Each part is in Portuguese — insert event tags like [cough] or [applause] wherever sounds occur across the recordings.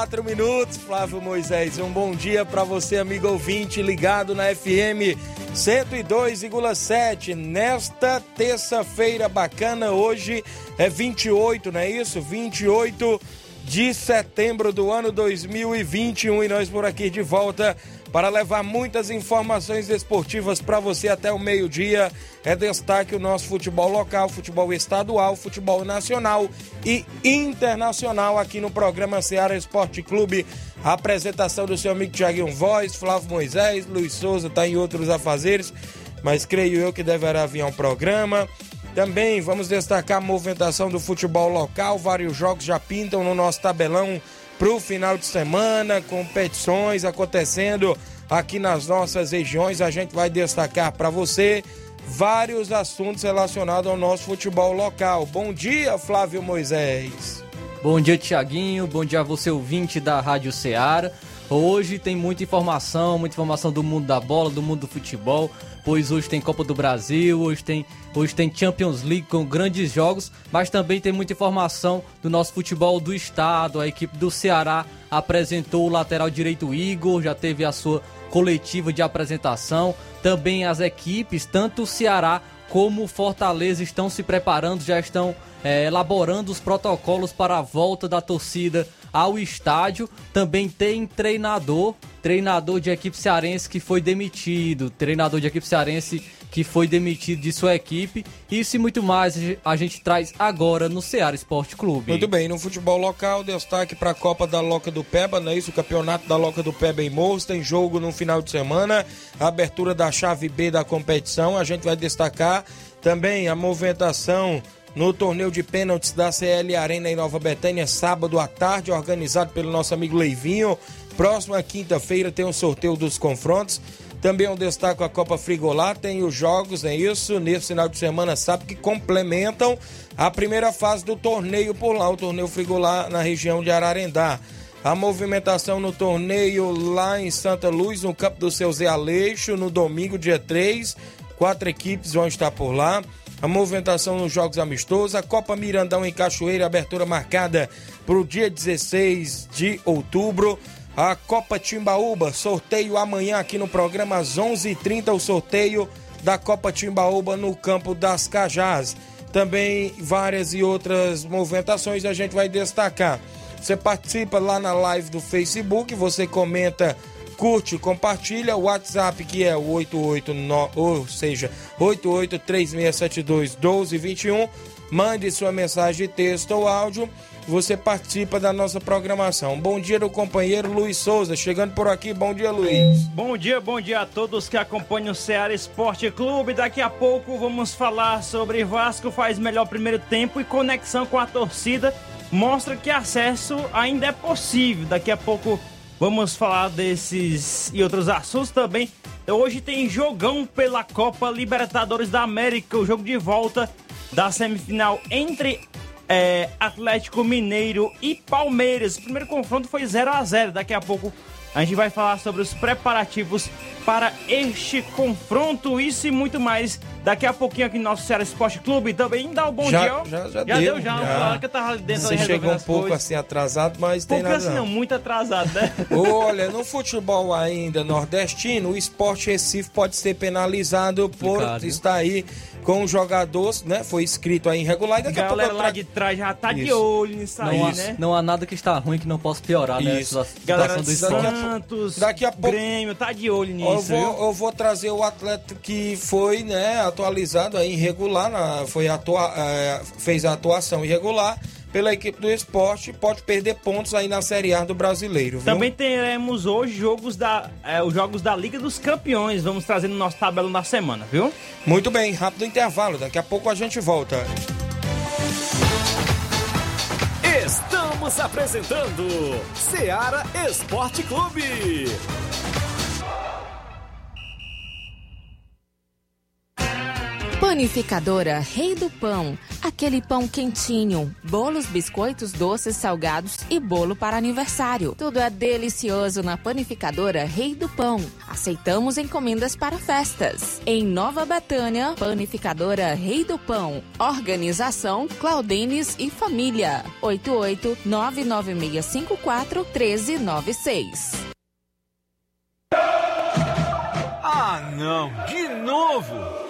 Quatro minutos, Flávio Moisés. Um bom dia para você, amigo ouvinte, ligado na FM 102,7. Nesta terça-feira bacana, hoje é 28, não é isso? 28 de setembro do ano 2021 e nós por aqui de volta para levar muitas informações esportivas para você até o meio-dia. É destaque o nosso futebol local, futebol estadual, futebol nacional e internacional aqui no programa Ceará Esporte Clube. A apresentação do seu amigo Tiaguinho Voz, Flávio Moisés, Luiz Souza está em outros afazeres, mas creio eu que deverá vir um programa. Também vamos destacar a movimentação do futebol local, vários jogos já pintam no nosso tabelão para o final de semana, competições acontecendo aqui nas nossas regiões. A gente vai destacar para você vários assuntos relacionados ao nosso futebol local. Bom dia, Flávio Moisés. Bom dia, Tiaguinho. Bom dia a você, ouvinte da Rádio Ceará. Hoje tem muita informação, muita informação do mundo da bola, do mundo do futebol pois hoje tem Copa do Brasil, hoje tem, hoje tem Champions League com grandes jogos, mas também tem muita informação do nosso futebol do estado. A equipe do Ceará apresentou o lateral direito Igor, já teve a sua coletiva de apresentação. Também as equipes, tanto o Ceará como o Fortaleza, estão se preparando, já estão é, elaborando os protocolos para a volta da torcida ao estádio. Também tem treinador, treinador de equipe cearense que foi demitido, treinador de equipe cearense que foi demitido de sua equipe. Isso e muito mais a gente traz agora no Ceará Esporte Clube. Muito bem, no futebol local, destaque para a Copa da Loca do Peba, não é isso? O campeonato da Loca do Peba em Morros, tem jogo no final de semana, abertura da chave B da competição, a gente vai destacar também a movimentação no torneio de pênaltis da CL Arena em Nova Betânia, sábado à tarde, organizado pelo nosso amigo Leivinho. Próxima quinta-feira tem o um sorteio dos confrontos. Também um destaque a Copa Frigolá, tem os jogos, é isso, nesse final de semana, sabe que complementam a primeira fase do torneio por lá, o torneio Frigolá na região de Ararendá. A movimentação no torneio lá em Santa Luz, no campo do seu Zé Aleixo, no domingo, dia 3. Quatro equipes vão estar por lá a movimentação nos Jogos Amistosos, a Copa Mirandão em Cachoeira, abertura marcada para o dia 16 de outubro. A Copa Timbaúba, sorteio amanhã aqui no programa às 11:30 h 30 o sorteio da Copa Timbaúba no campo das Cajás. Também várias e outras movimentações a gente vai destacar. Você participa lá na live do Facebook, você comenta curte, compartilha o WhatsApp que é o 889, ou seja, 8836721221. Mande sua mensagem de texto ou áudio. Você participa da nossa programação. Bom dia do companheiro Luiz Souza, chegando por aqui. Bom dia, Luiz. Bom dia, bom dia a todos que acompanham o Ceará Esporte Clube. Daqui a pouco vamos falar sobre Vasco faz melhor primeiro tempo e conexão com a torcida mostra que acesso ainda é possível. Daqui a pouco Vamos falar desses e outros assuntos também. Hoje tem jogão pela Copa Libertadores da América, o jogo de volta da semifinal entre é, Atlético Mineiro e Palmeiras. O primeiro confronto foi 0 a 0 Daqui a pouco a gente vai falar sobre os preparativos para este confronto. Isso e muito mais Daqui a pouquinho aqui no nosso Ceará Esporte Clube também dá o bom Já- dia. ó. já- já deu, deu, já. já. Que eu tava dentro Você chegou um pouco coisas. assim atrasado, mas tem Pouco nada assim, não. muito atrasado, né? [laughs] Olha, no futebol ainda nordestino, o esporte Recife pode ser penalizado por Complicado, estar aí com um jogador, né? Foi inscrito aí irregular e daqui a pouco galera eu lá de trás já tá de Isso. olho nisso aí, Não há, né? não há nada que está ruim que não possa piorar, né? Isso. A Galera de do Santos, daqui a pouco- Grêmio, tá de olho Eu nisso, viu? vou, eu vou trazer o atleta que foi né, atualizado aí irregular, na, foi atua, eh, fez a atuação irregular pela equipe do esporte, pode perder pontos aí na Série A do Brasileiro. Viu? Também teremos hoje jogos da, é, os jogos da Liga dos Campeões. Vamos trazer no nosso tabelão da semana, viu? Muito bem, rápido intervalo, daqui a pouco a gente volta. Estamos apresentando Seara Esporte Clube. Panificadora Rei do Pão. Aquele pão quentinho. Bolos, biscoitos, doces, salgados e bolo para aniversário. Tudo é delicioso na Panificadora Rei do Pão. Aceitamos encomendas para festas. Em Nova Betânia, Panificadora Rei do Pão. Organização Claudenes e Família. 88 99654 1396. Ah, não, de novo!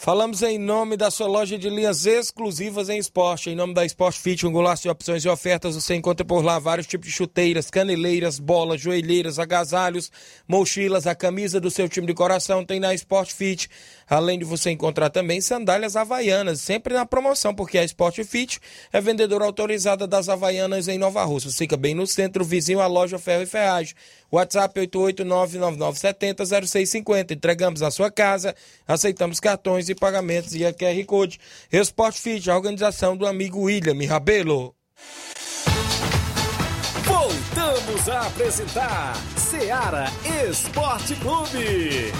Falamos em nome da sua loja de linhas exclusivas em esporte. Em nome da Sport Fit, um golaço de opções e ofertas. Você encontra por lá vários tipos de chuteiras, caneleiras, bolas, joelheiras, agasalhos, mochilas, a camisa do seu time de coração tem na Sport Fit. Além de você encontrar também sandálias havaianas, sempre na promoção, porque a Sport Fit é vendedora autorizada das havaianas em Nova Rússia. Fica bem no centro, vizinho à loja Ferro e Ferragem. WhatsApp 88999700650. Entregamos na sua casa, aceitamos cartões e pagamentos e a QR Code. Sport Fit, a organização do amigo William Rabelo. Voltamos a apresentar Seara Esporte Clube.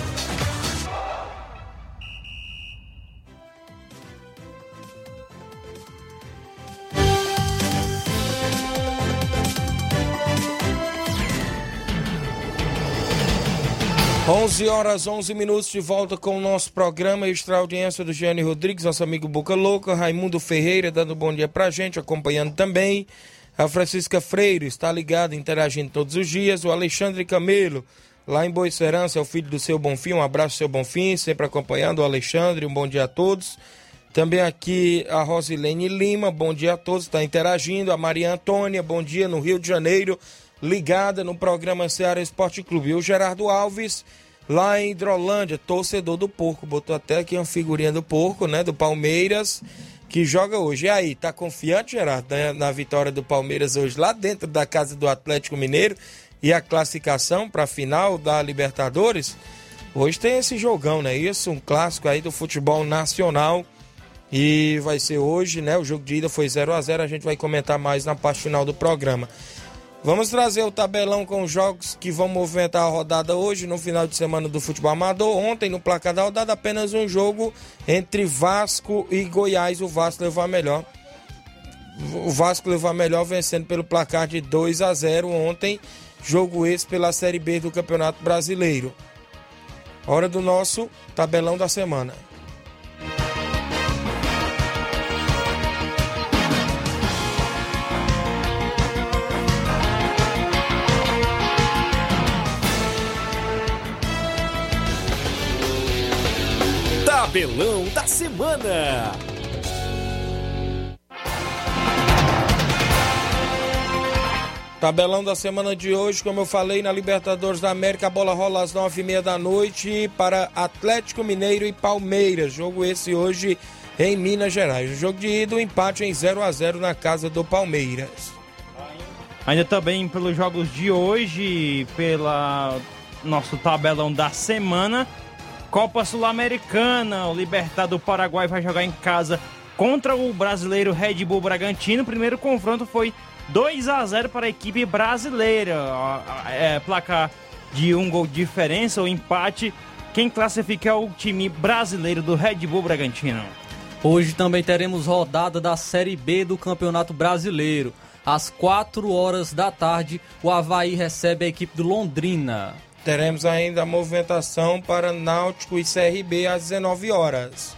Onze horas 11 minutos de volta com o nosso programa extra audiência do Gianni Rodrigues, nosso amigo Boca Louca, Raimundo Ferreira dando bom dia pra gente, acompanhando também. A Francisca Freire está ligada, interagindo todos os dias. O Alexandre Camelo, lá em Boa Esperança, é o filho do seu Bonfim. Um abraço, seu Bonfim, sempre acompanhando o Alexandre. Um bom dia a todos. Também aqui a Rosilene Lima, bom dia a todos, está interagindo. A Maria Antônia, bom dia no Rio de Janeiro, ligada no programa Ceará Esporte Clube. E o Gerardo Alves, lá em Hidrolândia, torcedor do Porco, botou até aqui uma figurinha do Porco, né, do Palmeiras, que joga hoje. E aí, tá confiante, Gerardo, né, na vitória do Palmeiras hoje, lá dentro da casa do Atlético Mineiro e a classificação para a final da Libertadores? Hoje tem esse jogão, né? Isso, um clássico aí do futebol nacional. E vai ser hoje, né? O jogo de ida foi 0 a 0 a gente vai comentar mais na parte final do programa. Vamos trazer o tabelão com os jogos que vão movimentar a rodada hoje, no final de semana do futebol amador. Ontem, no placar da rodada, apenas um jogo entre Vasco e Goiás. O Vasco levou a melhor. O Vasco levou a melhor vencendo pelo placar de 2 a 0 ontem. Jogo esse pela Série B do Campeonato Brasileiro. Hora do nosso tabelão da semana. Tabelão da semana. Tabelão da semana de hoje, como eu falei, na Libertadores da América, a bola rola às nove e meia da noite para Atlético Mineiro e Palmeiras. Jogo esse hoje em Minas Gerais. O jogo de ida, o empate em 0 a 0 na casa do Palmeiras. Ainda também pelos jogos de hoje, pela nosso tabelão da semana. Copa Sul-Americana, o Libertad do Paraguai vai jogar em casa contra o brasileiro Red Bull Bragantino. O primeiro confronto foi 2 a 0 para a equipe brasileira. É, placar de um gol de diferença, o empate. Quem classifica é o time brasileiro do Red Bull Bragantino. Hoje também teremos rodada da Série B do Campeonato Brasileiro. Às 4 horas da tarde, o Havaí recebe a equipe do Londrina. Teremos ainda a movimentação para Náutico e CRB às 19 horas.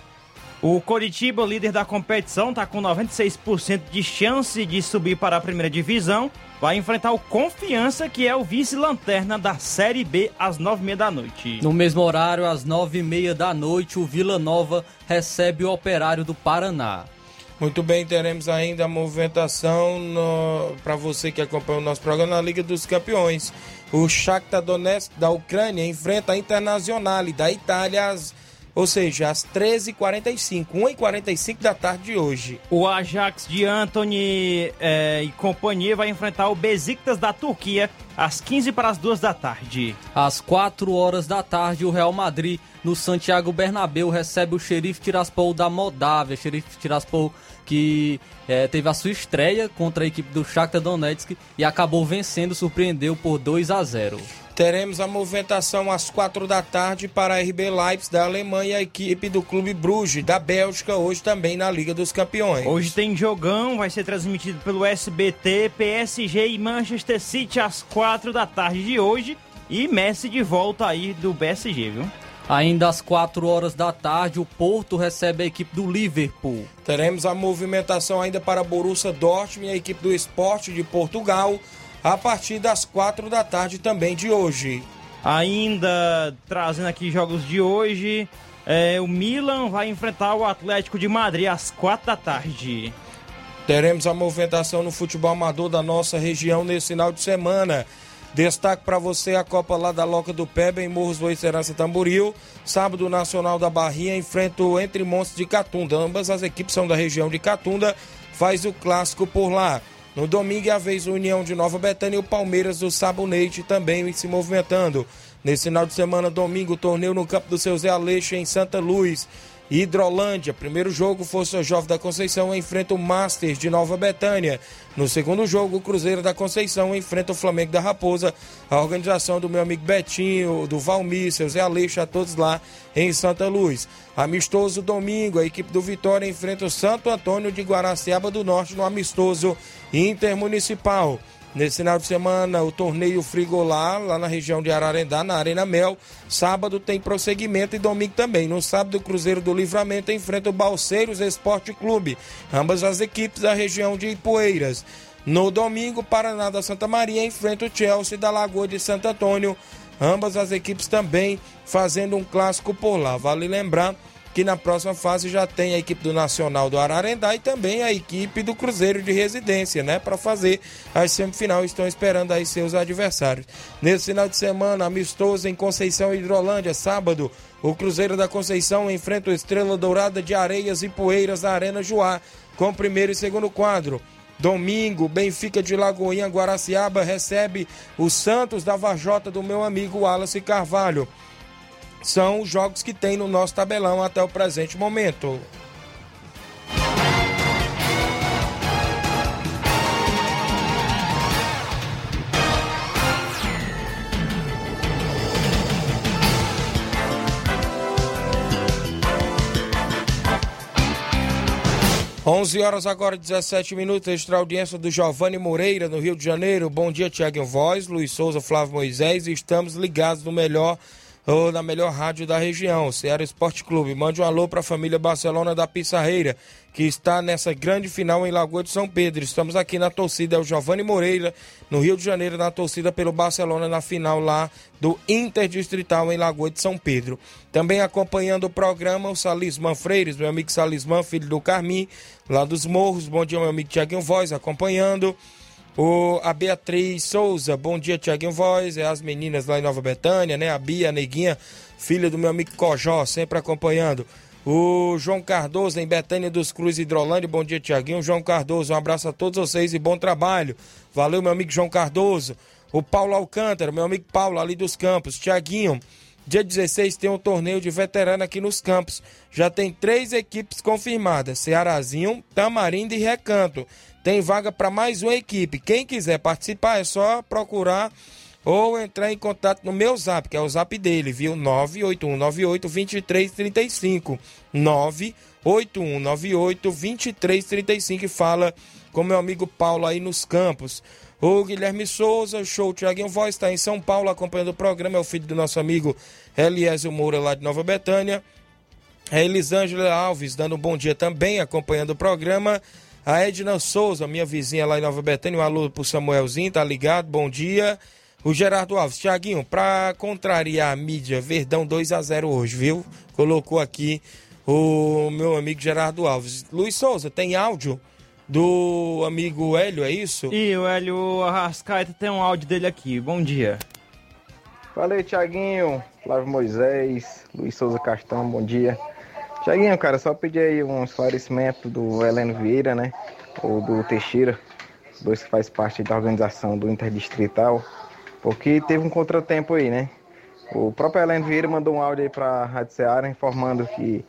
O Coritiba, líder da competição, está com 96% de chance de subir para a primeira divisão. Vai enfrentar o Confiança, que é o vice-lanterna da Série B, às 9h30 da noite. No mesmo horário, às 9h30 da noite, o Vila Nova recebe o Operário do Paraná. Muito bem, teremos ainda a movimentação para você que acompanha o nosso programa na Liga dos Campeões. O Shakhtar Donetsk da Ucrânia enfrenta a Internacional da Itália às ou seja, às 13h45, 1h45 da tarde de hoje. O Ajax de Anthony é, e companhia vai enfrentar o Besiktas da Turquia às 15 para as 2 da tarde. Às 4 horas da tarde, o Real Madrid, no Santiago Bernabéu, recebe o Xerife Tiraspol da Moldávia. Xerife Tiraspol que é, teve a sua estreia contra a equipe do Shakhtar Donetsk e acabou vencendo, surpreendeu por 2 a 0. Teremos a movimentação às quatro da tarde para a RB Leipzig da Alemanha e a equipe do Clube Bruges da Bélgica, hoje também na Liga dos Campeões. Hoje tem jogão, vai ser transmitido pelo SBT, PSG e Manchester City às quatro da tarde de hoje. E Messi de volta aí do PSG, viu? Ainda às 4 horas da tarde, o Porto recebe a equipe do Liverpool. Teremos a movimentação ainda para Borussia Dortmund e a equipe do Esporte de Portugal a partir das quatro da tarde também de hoje. Ainda trazendo aqui jogos de hoje, é, o Milan vai enfrentar o Atlético de Madrid às quatro da tarde. Teremos a movimentação no futebol amador da nossa região nesse final de semana. Destaque para você a Copa lá da Loca do Peba em Morros do Serança Tamboril. Sábado Nacional da Barrinha enfrenta o Entre Montes de Catunda. Ambas as equipes são da região de Catunda. Faz o clássico por lá. No domingo é a vez a União de Nova Betânia e o Palmeiras do Sabonete também se movimentando. Nesse final de semana, domingo, torneio no campo do seu Zé Aleixo em Santa Luz. Hidrolândia. Primeiro jogo, Força Jovem da Conceição enfrenta o Masters de Nova Betânia. No segundo jogo, o Cruzeiro da Conceição enfrenta o Flamengo da Raposa. A organização do meu amigo Betinho, do Valmir, seu Zé Aleixo, a todos lá em Santa Luz. Amistoso domingo, a equipe do Vitória enfrenta o Santo Antônio de Guaraciaba do Norte no amistoso intermunicipal. Nesse final de semana, o torneio Frigolar, lá na região de Ararendá, na Arena Mel. Sábado tem prosseguimento e domingo também. No sábado, o Cruzeiro do Livramento enfrenta o Balseiros Esporte Clube. Ambas as equipes da região de Ipueiras. No domingo, Paraná da Santa Maria enfrenta o Chelsea da Lagoa de Santo Antônio. Ambas as equipes também fazendo um clássico por lá. Vale lembrar que na próxima fase já tem a equipe do Nacional do Ararendá e também a equipe do Cruzeiro de Residência, né, para fazer as semifinal. Estão esperando aí seus adversários. Nesse final de semana, amistoso em Conceição Hidrolândia, sábado, o Cruzeiro da Conceição enfrenta o Estrela Dourada de Areias e Poeiras da Arena Joá, com primeiro e segundo quadro. Domingo, Benfica de Lagoinha, Guaraciaba recebe o Santos da Vajota do meu amigo Wallace Carvalho são os jogos que tem no nosso tabelão até o presente momento. Onze horas agora, 17 minutos, extra audiência do Giovanni Moreira, no Rio de Janeiro. Bom dia, Tiago Voz, Luiz Souza, Flávio Moisés. Estamos ligados no melhor ou na melhor rádio da região, Ceará Esporte Clube. Mande um alô para a família Barcelona da Pissarreira, que está nessa grande final em Lagoa de São Pedro. Estamos aqui na torcida, é o Giovanni Moreira, no Rio de Janeiro, na torcida pelo Barcelona na final lá do Interdistrital em Lagoa de São Pedro. Também acompanhando o programa, o Salisman Freires, meu amigo Salisman, filho do Carmim, lá dos Morros. Bom dia, meu amigo Tiaguinho Voz, acompanhando. O, a Beatriz Souza, bom dia, Tiaguinho Voz. É as meninas lá em Nova Betânia, né? A Bia, a Neguinha, filha do meu amigo Cojó, sempre acompanhando. O João Cardoso, em Betânia dos Cruz Hidrolândia. Bom dia, Tiaguinho. João Cardoso, um abraço a todos vocês e bom trabalho. Valeu, meu amigo João Cardoso. O Paulo Alcântara, meu amigo Paulo, ali dos Campos. Tiaguinho, Dia 16 tem um torneio de veterano aqui nos campos. Já tem três equipes confirmadas: Cearazinho, Tamarindo e Recanto. Tem vaga para mais uma equipe. Quem quiser participar é só procurar ou entrar em contato no meu zap, que é o zap dele, viu? 98198-2335. 98198-2335 e fala com meu amigo Paulo aí nos campos. O Guilherme Souza, show Tiaguinho Voz está em São Paulo acompanhando o programa, é o filho do nosso amigo Eliésio Moura lá de Nova Betânia. A Elisângela Alves dando um bom dia também, acompanhando o programa. A Edna Souza, minha vizinha lá em Nova Betânia, um alô pro Samuelzinho, tá ligado? Bom dia. O Gerardo Alves, Tiaguinho, pra contrariar a mídia, Verdão 2 a 0 hoje, viu? Colocou aqui o meu amigo Gerardo Alves. Luiz Souza, tem áudio? do amigo Hélio, é isso? E o Hélio Arrascaeta tem um áudio dele aqui. Bom dia. Falei, Tiaguinho, Flávio Moisés, Luiz Souza Castão, bom dia. Tiaguinho, cara, só pedir aí um esclarecimento do Heleno Vieira, né? Ou do Teixeira, dois que faz parte da organização do Interdistrital, porque teve um contratempo aí, né? O próprio Heleno Vieira mandou um áudio aí pra Rádio Seara informando que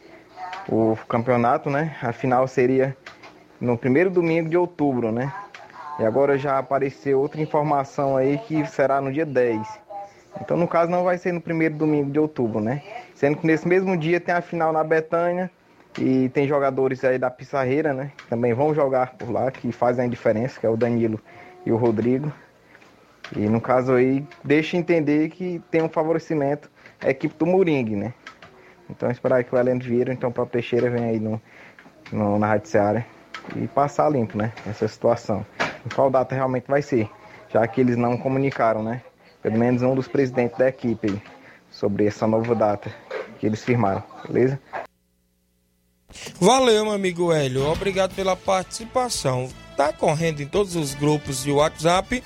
o campeonato, né? A final seria no primeiro domingo de outubro, né? E agora já apareceu outra informação aí que será no dia 10. Então, no caso, não vai ser no primeiro domingo de outubro, né? Sendo que nesse mesmo dia tem a final na Betânia e tem jogadores aí da Pissarreira, né? Que também vão jogar por lá, que fazem a diferença, que é o Danilo e o Rodrigo. E no caso aí, deixa entender que tem um favorecimento a equipe do Moringue, né? Então, esperar que o Heleno Vieira, então o próprio Teixeira venha aí no, no, na Rádio Seara e passar limpo, né? Essa situação. Qual data realmente vai ser? Já que eles não comunicaram, né? Pelo menos um dos presidentes da equipe sobre essa nova data que eles firmaram, beleza? Valeu, meu amigo Hélio. Obrigado pela participação. Tá correndo em todos os grupos de WhatsApp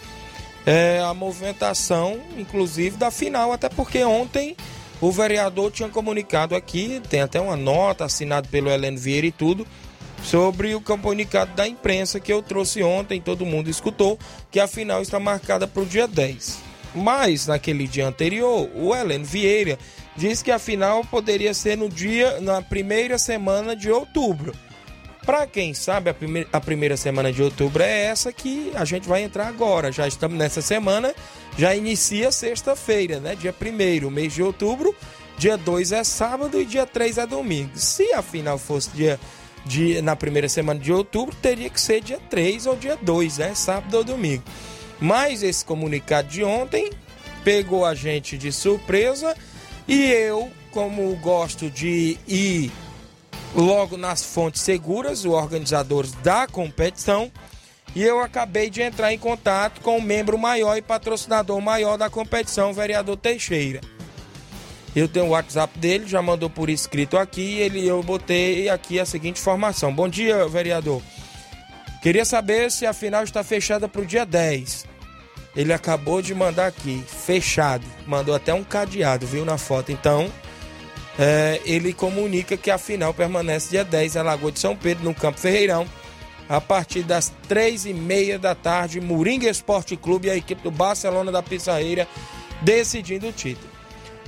é, a movimentação, inclusive, da final, até porque ontem o vereador tinha comunicado aqui, tem até uma nota assinada pelo Heleno Vieira e tudo, sobre o comunicado da imprensa que eu trouxe ontem, todo mundo escutou, que a final está marcada para o dia 10. Mas naquele dia anterior, o Heleno Vieira disse que a final poderia ser no dia na primeira semana de outubro. Para quem sabe, a primeira, a primeira semana de outubro é essa que a gente vai entrar agora. Já estamos nessa semana, já inicia sexta-feira, né? Dia 1 mês de outubro. Dia 2 é sábado e dia 3 é domingo. Se a final fosse dia de, na primeira semana de outubro, teria que ser dia 3 ou dia 2, né? Sábado ou domingo. Mas esse comunicado de ontem pegou a gente de surpresa e eu, como gosto de ir logo nas fontes seguras, os organizadores da competição, e eu acabei de entrar em contato com o membro maior e patrocinador maior da competição, o vereador Teixeira. Eu tenho o WhatsApp dele, já mandou por escrito aqui. Ele, eu botei aqui a seguinte informação: Bom dia, vereador. Queria saber se a final está fechada para o dia 10. Ele acabou de mandar aqui, fechado. Mandou até um cadeado, viu na foto. Então, é, ele comunica que a final permanece dia 10 em Lagoa de São Pedro, no Campo Ferreirão, a partir das três e meia da tarde. Moringa Esporte Clube e a equipe do Barcelona da Pissarreira decidindo o título.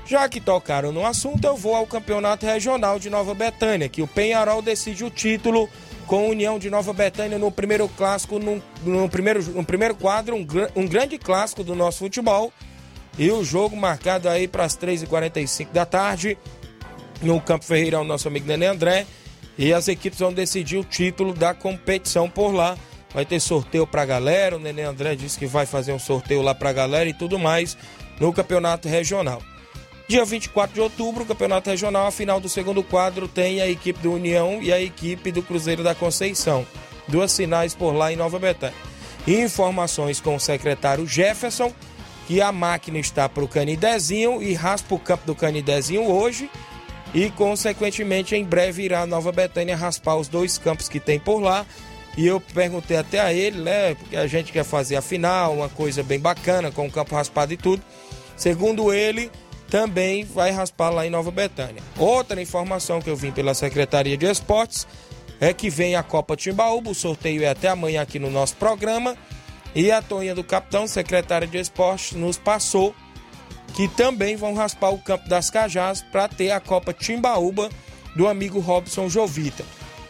Já que tocaram no assunto, eu vou ao Campeonato Regional de Nova Betânia, que o Penharol decide o título com a União de Nova Betânia no primeiro clássico, no, no primeiro, no primeiro quadro, um, um, grande clássico do nosso futebol. E o jogo marcado aí para as 3h45 da tarde, no Campo Ferreira, o nosso amigo Nenê André. E as equipes vão decidir o título da competição por lá. Vai ter sorteio para galera. O Nenê André disse que vai fazer um sorteio lá para galera e tudo mais no campeonato regional. Dia 24 de outubro, Campeonato Regional, a final do segundo quadro tem a equipe do União e a equipe do Cruzeiro da Conceição. Duas finais por lá em Nova Betânia. Informações com o secretário Jefferson, que a máquina está para o Canidezinho e raspa o campo do Canidezinho hoje. E, consequentemente, em breve irá a Nova Betânia raspar os dois campos que tem por lá. E eu perguntei até a ele, né? Porque a gente quer fazer a final, uma coisa bem bacana, com o campo raspado e tudo. Segundo ele, também vai raspar lá em Nova Betânia. Outra informação que eu vim pela Secretaria de Esportes é que vem a Copa Timbaúba, o sorteio é até amanhã aqui no nosso programa. E a Toninha do Capitão, secretária de Esportes, nos passou que também vão raspar o campo das Cajás para ter a Copa Timbaúba do amigo Robson Jovita.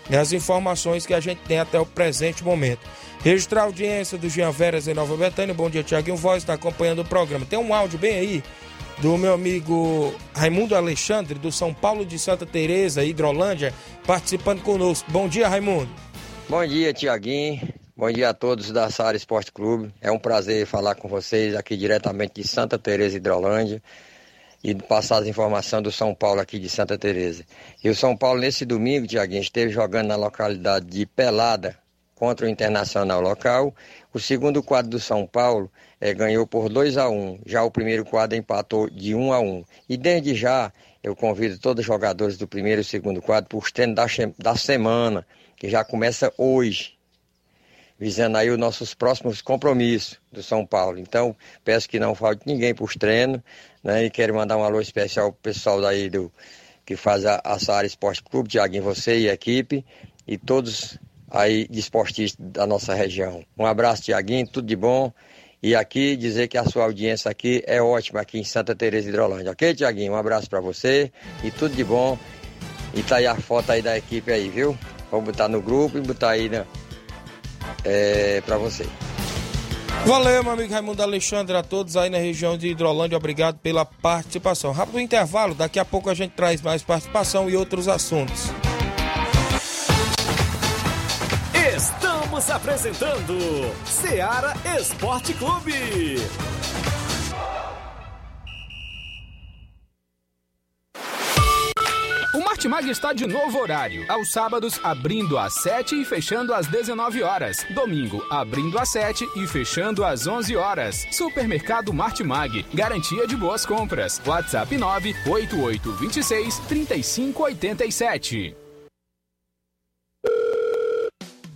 E as informações que a gente tem até o presente momento. Registrar a audiência do Jean Veras em Nova Betânia. Bom dia, Tiaguinho Voz, está acompanhando o programa. Tem um áudio bem aí do meu amigo Raimundo Alexandre, do São Paulo de Santa Teresa, Hidrolândia, participando conosco. Bom dia, Raimundo. Bom dia, Tiaguinho. Bom dia a todos da Sara Esporte Clube. É um prazer falar com vocês aqui diretamente de Santa Teresa, Hidrolândia e passar as informações do São Paulo aqui de Santa Teresa. E o São Paulo nesse domingo, Tiaguinho, esteve jogando na localidade de Pelada contra o Internacional local. O segundo quadro do São Paulo é, ganhou por 2 a 1 um. Já o primeiro quadro empatou de 1 um a 1 um. E desde já eu convido todos os jogadores do primeiro e segundo quadro para os treinos da, da semana, que já começa hoje visando aí os nossos próximos compromissos do São Paulo. Então, peço que não falte ninguém para os treinos, né? E quero mandar um alô especial pro pessoal daí do que faz a, a Saara Esporte Clube, Tiaguinho, você e a equipe, e todos aí de esportistas da nossa região. Um abraço, Tiaguinho, tudo de bom. E aqui dizer que a sua audiência aqui é ótima aqui em Santa Teresa Hidrolândia. Ok, Tiaguinho? Um abraço para você e tudo de bom. E tá aí a foto aí da equipe aí, viu? Vamos botar no grupo e botar aí né, é, para você. Valeu, meu amigo Raimundo Alexandre, a todos aí na região de Hidrolândia, obrigado pela participação. Rápido intervalo, daqui a pouco a gente traz mais participação e outros assuntos. Estamos apresentando Seara Esporte Clube. O Martimag está de novo horário. Aos sábados, abrindo às 7 e fechando às 19 horas. Domingo, abrindo às 7 e fechando às 11 horas. Supermercado Martimag. Garantia de boas compras. WhatsApp 98826 3587.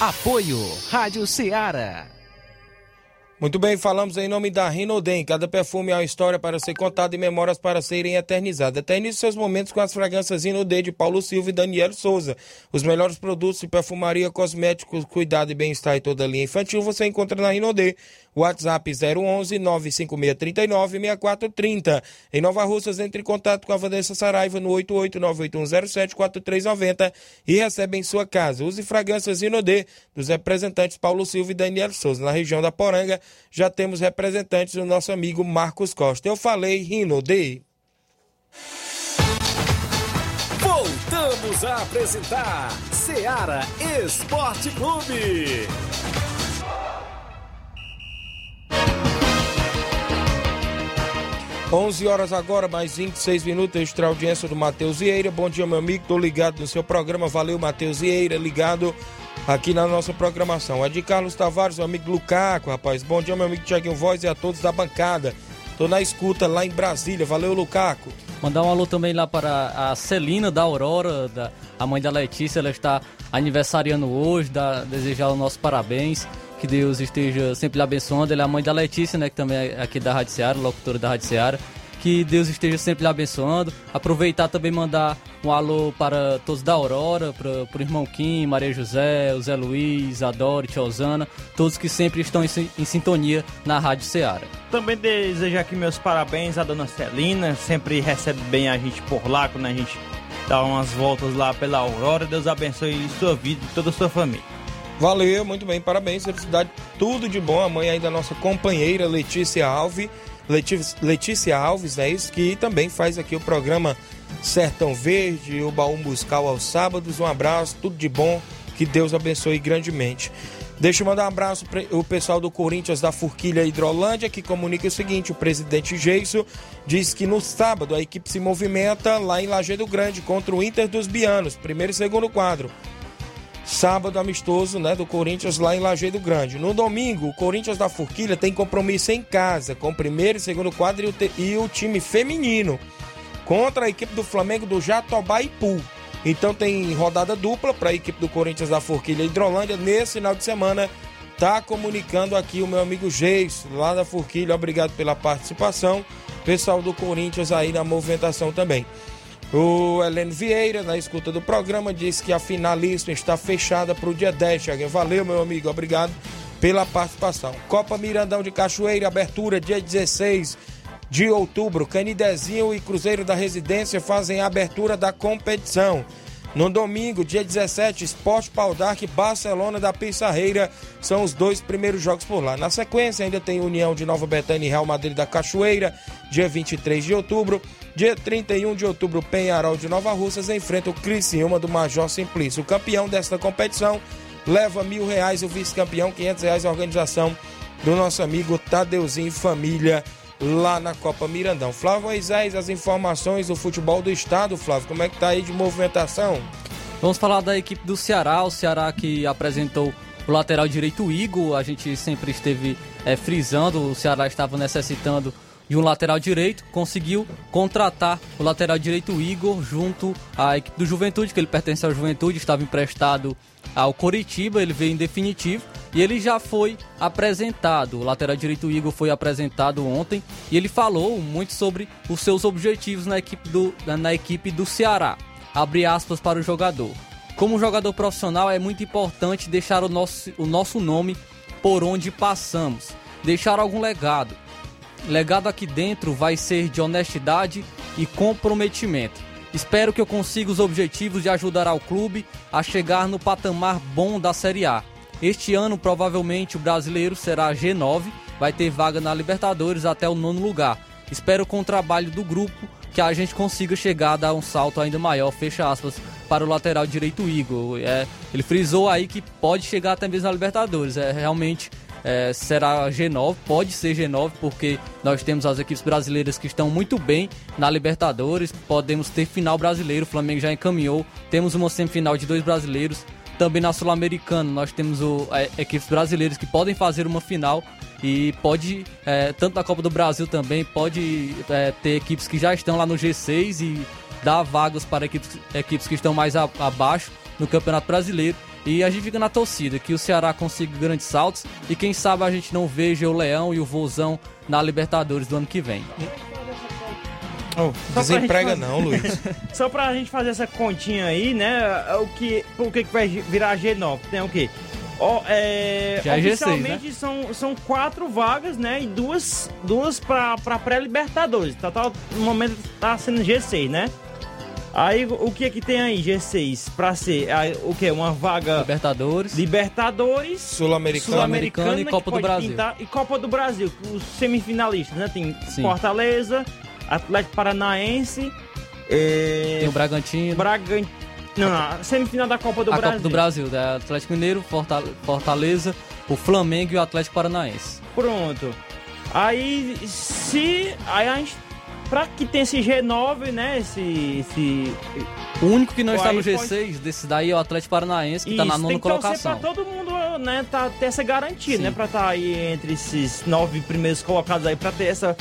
Apoio Rádio Ceará. Muito bem, falamos em nome da Rinodem. Cada perfume é uma história para ser contada e memórias para serem eternizadas. Eternize seus momentos com as fragrâncias Rinodem de Paulo Silva e Daniel Souza. Os melhores produtos de perfumaria, cosméticos, cuidado e bem-estar e toda a linha infantil você encontra na Rinodem. WhatsApp 011 95639 6430. Em Nova Russas, entre em contato com a Vanessa Saraiva no 88981074390 e recebe em sua casa. Use fragrâncias Rinodê dos representantes Paulo Silva e Daniel Souza. Na região da Poranga, já temos representantes do nosso amigo Marcos Costa. Eu falei Rinodê. Voltamos a apresentar Seara Esporte Clube. 11 horas agora, mais 26 minutos, extra audiência do Matheus Vieira. Bom dia, meu amigo. Tô ligado no seu programa. Valeu, Matheus Vieira, ligado aqui na nossa programação. É de Carlos Tavares, meu amigo Lucaco, rapaz. Bom dia, meu amigo Tiaguinho Voz e a todos da bancada. Tô na escuta lá em Brasília. Valeu, Lucaco. Mandar um alô também lá para a Celina da Aurora, da, a mãe da Letícia. Ela está aniversariando hoje, dá, desejar os nossos parabéns. Que Deus esteja sempre lhe abençoando. Ela é a mãe da Letícia, né? Que também é aqui da Rádio Seara, locutora da Rádio Seara. Que Deus esteja sempre lhe abençoando. Aproveitar também mandar um alô para todos da Aurora, para o irmão Kim, Maria José, o Zé Luiz, a Dori, Tia Osana, todos que sempre estão em, em sintonia na Rádio Seara. Também desejo aqui meus parabéns à dona Celina, sempre recebe bem a gente por lá quando a gente dá umas voltas lá pela Aurora. Deus abençoe sua vida e toda a sua família. Valeu, muito bem, parabéns, felicidade, tudo de bom. A mãe aí da nossa companheira Letícia Alves, Letícia, Letícia Alves, é isso, que também faz aqui o programa Sertão Verde, o Baú Musical aos sábados. Um abraço, tudo de bom, que Deus abençoe grandemente. Deixa eu mandar um abraço para o pessoal do Corinthians da Forquilha Hidrolândia, que comunica o seguinte: o presidente Geiso diz que no sábado a equipe se movimenta lá em Lajeado Grande contra o Inter dos Bianos, primeiro e segundo quadro. Sábado amistoso, né, do Corinthians lá em Lajeado Grande. No domingo, o Corinthians da Forquilha tem compromisso em casa com o primeiro e segundo quadro e o, e o time feminino. contra a equipe do Flamengo do Jatobá e Ipu. Então tem rodada dupla para a equipe do Corinthians da Forquilha Hidrolândia nesse final de semana. Tá comunicando aqui o meu amigo Geis, lá da Forquilha. Obrigado pela participação. Pessoal do Corinthians aí na movimentação também. O Heleno Vieira, na escuta do programa, disse que a finalista está fechada para o dia 10. Thiaguinho. Valeu, meu amigo. Obrigado pela participação. Copa Mirandão de Cachoeira, abertura dia 16 de outubro. Canidezinho e Cruzeiro da Residência fazem a abertura da competição. No domingo, dia 17, Esporte Pau Dark Barcelona da Pissarreira são os dois primeiros jogos por lá. Na sequência, ainda tem União de Nova Betânia e Real Madrid da Cachoeira, dia 23 de outubro. Dia 31 de outubro, Penharol de Nova Russas enfrenta o Criciúma do Major Simplício. O campeão desta competição leva mil reais, o vice-campeão, quinhentos reais a organização do nosso amigo Tadeuzinho família lá na Copa Mirandão. Flávio Moisés, as informações do futebol do estado, Flávio, como é que tá aí de movimentação? Vamos falar da equipe do Ceará, o Ceará que apresentou o lateral direito Igor, a gente sempre esteve é, frisando, o Ceará estava necessitando de um lateral direito, conseguiu contratar o lateral direito Igor junto à equipe do Juventude, que ele pertence ao Juventude, estava emprestado ao Coritiba, ele veio em definitivo e ele já foi apresentado. O lateral direito Igor foi apresentado ontem e ele falou muito sobre os seus objetivos na equipe do, na equipe do Ceará. Abre aspas para o jogador. Como jogador profissional é muito importante deixar o nosso, o nosso nome por onde passamos, deixar algum legado legado aqui dentro vai ser de honestidade e comprometimento. Espero que eu consiga os objetivos de ajudar ao clube a chegar no patamar bom da Série A. Este ano, provavelmente, o brasileiro será G9, vai ter vaga na Libertadores até o nono lugar. Espero com o trabalho do grupo que a gente consiga chegar a dar um salto ainda maior, fecha aspas, para o lateral direito Igor. É, ele frisou aí que pode chegar até mesmo na Libertadores. É realmente é, será G9, pode ser G9, porque nós temos as equipes brasileiras que estão muito bem na Libertadores, podemos ter final brasileiro, o Flamengo já encaminhou, temos uma semifinal de dois brasileiros, também na Sul-Americana nós temos o, é, equipes brasileiras que podem fazer uma final. E pode, é, tanto na Copa do Brasil também, pode é, ter equipes que já estão lá no G6 e dar vagas para equipes, equipes que estão mais a, abaixo no Campeonato Brasileiro. E a gente fica na torcida que o Ceará consiga grandes saltos e quem sabe a gente não veja o Leão e o Vozão na Libertadores do ano que vem. Oh, desemprega fazer... não, Luiz. [laughs] Só pra gente fazer essa continha aí, né? O que, o que, vai virar G9? Tem o quê? Oh, é, Já oficialmente é G6, né? são, são quatro vagas, né? E duas, duas pra, pra pré-Libertadores. Tá, tá, no momento tá sendo G6, né? Aí o que é que tem aí, G6? Pra ser aí, o que? Uma vaga. Libertadores. Libertadores. Sul-Americana. Sul-Americana e Copa do Brasil. Pintar, e Copa do Brasil. Os semifinalistas, né? Tem Sim. Fortaleza, Atlético Paranaense. É... Tem o Bragantino. Bragantino. Não, não, semifinal da Copa do a Brasil. Copa do Brasil, da Atlético Mineiro, Fortaleza, o Flamengo e o Atlético Paranaense. Pronto. Aí, se. Aí a gente pra que tem esse G9, né? Esse. esse... O único que não está no G6 pode... desse daí é o Atlético Paranaense, que Isso, tá na nona colocação. Pra todo mundo, né, tá, ter essa garantia, Sim. né? Pra estar tá aí entre esses nove primeiros colocados aí, pra ter essa,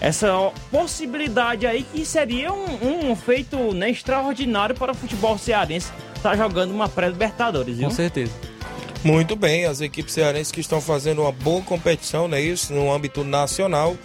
essa possibilidade aí que seria um, um feito né, extraordinário para o futebol cearense estar tá jogando uma pré-Libertadores, viu? Com certeza. Muito bem, as equipes cearenses que estão fazendo uma boa competição, né? Isso no âmbito nacional.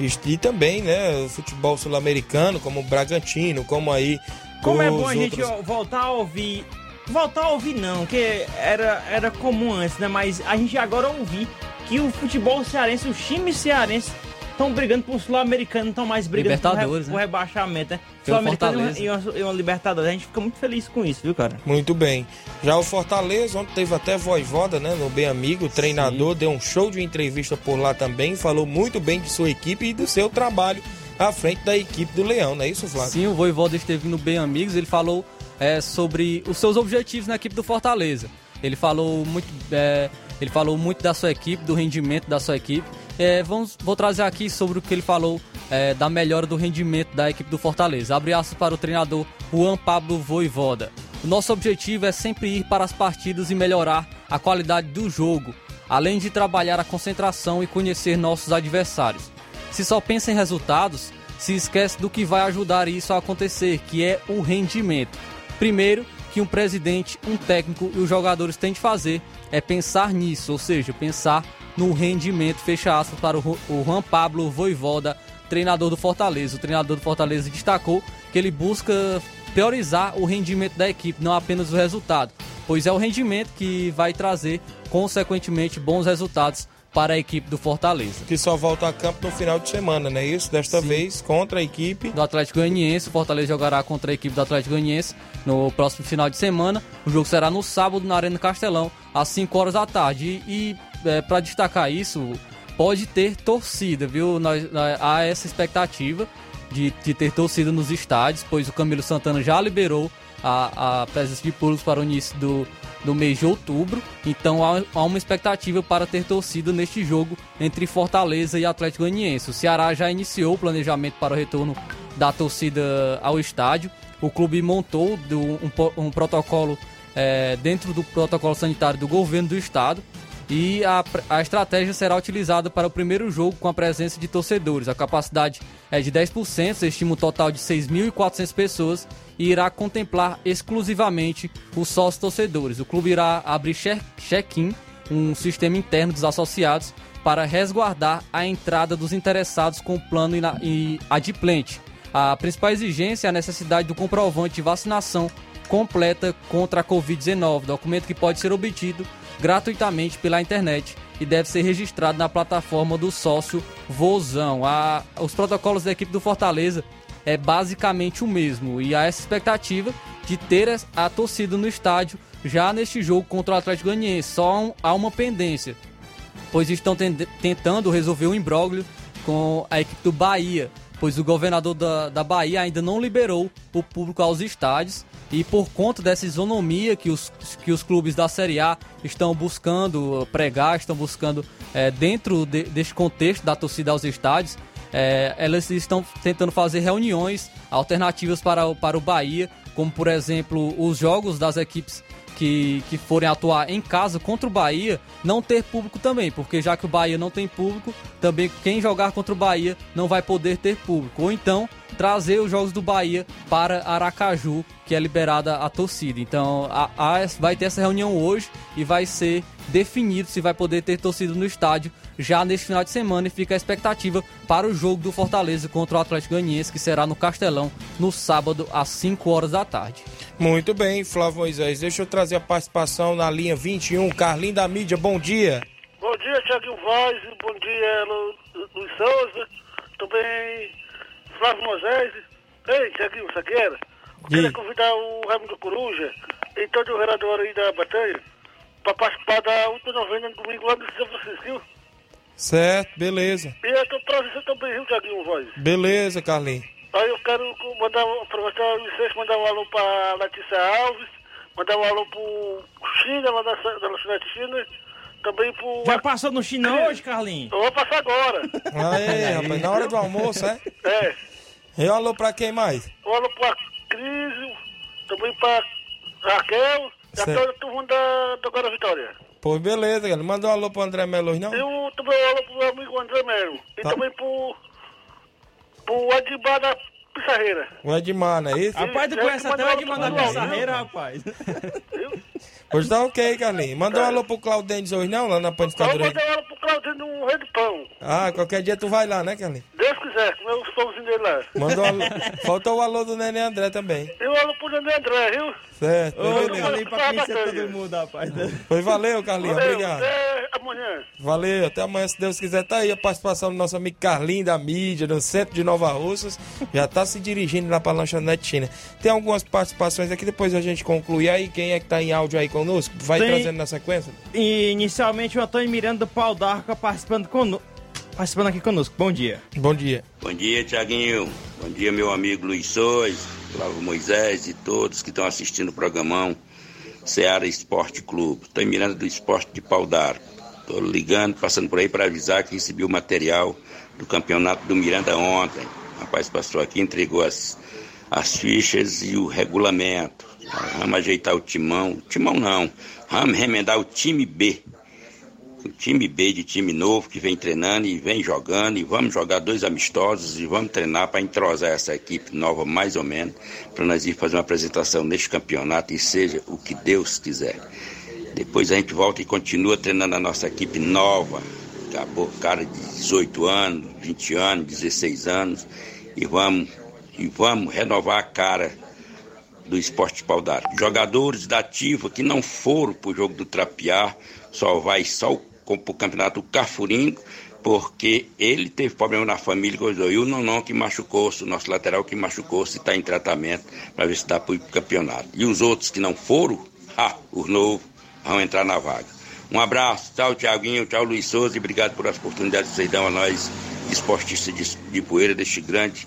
E, também, né, o futebol sul-americano, como o Bragantino, como aí. Como é bom a gente voltar a ouvir. Voltar a ouvir não, que era, era comum antes, né? Mas a gente agora ouvir que o futebol cearense, os times cearenses estão brigando por Sul-Americano, não estão mais brigando por, re, né? por rebaixamento, né? Sul-Americano e uma, e uma Libertadores. A gente fica muito feliz com isso, viu, cara? Muito bem. Já o Fortaleza, ontem teve até voivoda, né? No Bem Amigo, o treinador Sim. deu um show de entrevista por lá também, falou muito bem de sua equipe e do seu trabalho à frente da equipe do Leão, não é isso, Flávio? Sim, o Voivoda esteve no Bem Amigos, ele falou é, sobre os seus objetivos na equipe do Fortaleza. Ele falou muito, é, ele falou muito da sua equipe, do rendimento da sua equipe é, vamos, vou trazer aqui sobre o que ele falou é, da melhora do rendimento da equipe do Fortaleza. Abre aspas para o treinador Juan Pablo Voivoda. O nosso objetivo é sempre ir para as partidas e melhorar a qualidade do jogo, além de trabalhar a concentração e conhecer nossos adversários. Se só pensa em resultados, se esquece do que vai ajudar isso a acontecer, que é o rendimento. Primeiro, que um presidente, um técnico e os jogadores têm de fazer é pensar nisso, ou seja, pensar no rendimento, fecha aspas, para o Juan Pablo Voivoda, treinador do Fortaleza. O treinador do Fortaleza destacou que ele busca priorizar o rendimento da equipe, não apenas o resultado, pois é o rendimento que vai trazer, consequentemente, bons resultados para a equipe do Fortaleza. Que só volta a campo no final de semana, não é isso? Desta Sim. vez contra a equipe do Atlético Goianiense. O Fortaleza jogará contra a equipe do Atlético Goianiense no próximo final de semana. O jogo será no sábado na Arena Castelão, às 5 horas da tarde. E, e é, para destacar isso, pode ter torcida, viu? Nós, há essa expectativa de, de ter torcida nos estádios, pois o Camilo Santana já liberou a, a presença de público para o início do, do mês de outubro. Então há, há, uma expectativa para ter torcida neste jogo entre Fortaleza e Atlético Goianiense. O Ceará já iniciou o planejamento para o retorno da torcida ao estádio. O clube montou do, um, um, protocolo é, dentro do protocolo sanitário do governo do estado. E a, a estratégia será utilizada para o primeiro jogo com a presença de torcedores. A capacidade é de 10%, se estima um total de 6.400 pessoas e irá contemplar exclusivamente os sócios torcedores. O clube irá abrir check-in, um sistema interno dos associados, para resguardar a entrada dos interessados com o plano e adimplente. A principal exigência é a necessidade do comprovante de vacinação completa contra a Covid-19, documento que pode ser obtido gratuitamente pela internet e deve ser registrado na plataforma do sócio Vozão. A, os protocolos da equipe do Fortaleza é basicamente o mesmo. E há essa expectativa de ter a torcida no estádio já neste jogo contra o Atlético Goianiense. Só há uma pendência, pois estão tentando resolver o um imbróglio com a equipe do Bahia, pois o governador da, da Bahia ainda não liberou o público aos estádios e por conta dessa isonomia que os, que os clubes da Série A estão buscando pregar, estão buscando é, dentro de, deste contexto da torcida aos estádios, é, elas estão tentando fazer reuniões alternativas para, para o Bahia, como por exemplo os jogos das equipes que, que forem atuar em casa contra o Bahia não ter público também, porque já que o Bahia não tem público, também quem jogar contra o Bahia não vai poder ter público. Ou então trazer os jogos do Bahia para Aracaju, que é liberada a torcida. Então a, a, vai ter essa reunião hoje e vai ser definido se vai poder ter torcida no estádio já neste final de semana e fica a expectativa para o jogo do Fortaleza contra o Atlético Goianiense, que será no Castelão no sábado às 5 horas da tarde. Muito bem, Flávio Moisés. Deixa eu trazer a participação na linha 21. Carlinho da mídia, bom dia. Bom dia, Thiago Voz. Bom dia, Luiz Souza. Também Flávio Moisés. Ei, Thiaguinho Saqueira. Queria convidar o Raimundo Coruja e todo o vereador aí da Batalha para participar da última novena no domingo lá no São Francisco. Certo, beleza. E eu tô trazendo também, viu, Thiaguinho Voz? Beleza, Carlinhos. Aí eu quero mandar, aproveitar o licença, mandar um alô pra Letícia Alves, mandar um alô pro China, lá da, da lanchonete China, também pro... Já passou no China hoje, Carlinhos? Eu vou passar agora. Aí, rapaz, na hora do almoço, é? É. E um alô pra quem mais? Um alô pra Cris, também pra Raquel, e a toda a turma da, da Agora Vitória. Pô, beleza, cara. Manda um alô pro André Melo, não? Eu também um alô pro meu amigo André Melo. E tá. também pro, pro Edmar da Pissarreira. O Edmar, não é isso? Rapaz, tu conhece até o Edmar da Pissarreira, rapaz. Hoje tá ok, Carlinhos. Manda um alô pro Claudênis hoje, não? Lá na panificadora. Eu vou mandar um alô pro Claudênis no Rei do Pão. Ah, qualquer dia tu vai lá, né, Carlinhos? Deus quiser, comer os pãozinhos dele lá. Manda um alô. [laughs] Faltou o alô do Nenê André também. E o alô pro Nenê André, viu? Certo, Ô, beleza. Falei pra conhecer todo mundo, rapaz. Foi, valeu, Carlinhos. Valeu, Obrigado. Até amanhã. Valeu, até amanhã, se Deus quiser. Tá aí a participação do nosso amigo Carlinhos da mídia, no centro de Nova Russas. Já tá se dirigindo lá pra lanchonete China. Tem algumas participações aqui, depois a gente conclui. Aí, quem é que tá em áudio aí conosco? Vai Tem- trazendo na sequência? E inicialmente o Antônio Miranda do Pau d'Arca participando, cono... participando aqui conosco. Bom dia. Bom dia. Bom dia, Tiaguinho. Bom dia, meu amigo Luiz Sois, Flávio Moisés e todos que estão assistindo o programão Seara Esporte Clube. Estou em Miranda do Esporte de Pau d'Arco. Estou ligando, passando por aí para avisar que recebi o material do campeonato do Miranda ontem. O rapaz passou aqui, entregou as, as fichas e o regulamento. Vamos ajeitar o timão. Timão não. Vamos remendar o time B. time B de time novo que vem treinando e vem jogando e vamos jogar dois amistosos e vamos treinar para entrosar essa equipe nova mais ou menos para nós ir fazer uma apresentação neste campeonato e seja o que Deus quiser. Depois a gente volta e continua treinando a nossa equipe nova, acabou cara de 18 anos, 20 anos, 16 anos e vamos e vamos renovar a cara do esporte pau. Jogadores da ativa que não foram para o jogo do trapear, só vai só para o campeonato Cafuringo, porque ele teve problema na família, coisa e o Nonon que machucou-se, o nosso lateral que machucou-se, está em tratamento para ver se dá para o campeonato. E os outros que não foram, ah, os novos vão entrar na vaga. Um abraço, tchau Tiaguinho, tchau Luiz Souza e obrigado por as oportunidades que vocês dão a nós, esportistas de, de poeira, deste grande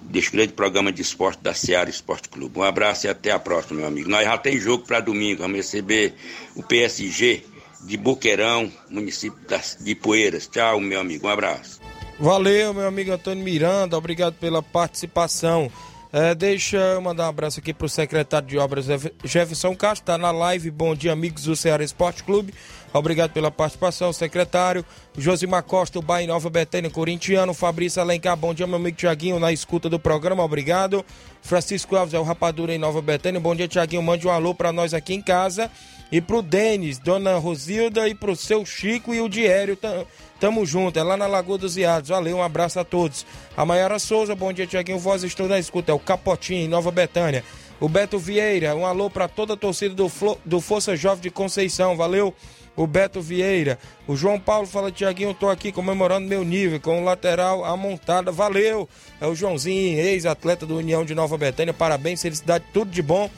deste grande programa de esporte da Seara Esporte Clube. Um abraço e até a próxima, meu amigo. Nós já tem jogo para domingo, vamos receber o PSG de Boqueirão, município de Poeiras. Tchau, meu amigo. Um abraço. Valeu, meu amigo Antônio Miranda. Obrigado pela participação. É, deixa eu mandar um abraço aqui para o secretário de obras Jefferson Castro, está na live. Bom dia, amigos do Ceará Esporte Clube. Obrigado pela participação, secretário. Josimar Costa, Bahia Nova Betânia, corintiano. Fabrício Alencar, bom dia, meu amigo Tiaguinho, na escuta do programa, obrigado. Francisco Alves, é o Rapadura em Nova Betânia. Bom dia, Tiaguinho, mande um alô para nós aqui em casa. E pro Denis, Dona Rosilda e pro seu Chico e o Diério. Tamo junto, é lá na Lagoa dos Iados. Valeu, um abraço a todos. A Maiara Souza, bom dia, Tiaguinho. Voz, estou na escuta. É o Capotinho, em Nova Betânia. O Beto Vieira, um alô para toda a torcida do, Flo, do Força Jovem de Conceição. Valeu o Beto Vieira. O João Paulo fala, Tiaguinho, tô aqui comemorando meu nível com o lateral amontada. Valeu! É o Joãozinho, ex-atleta do União de Nova Betânia. Parabéns, felicidade, tudo de bom.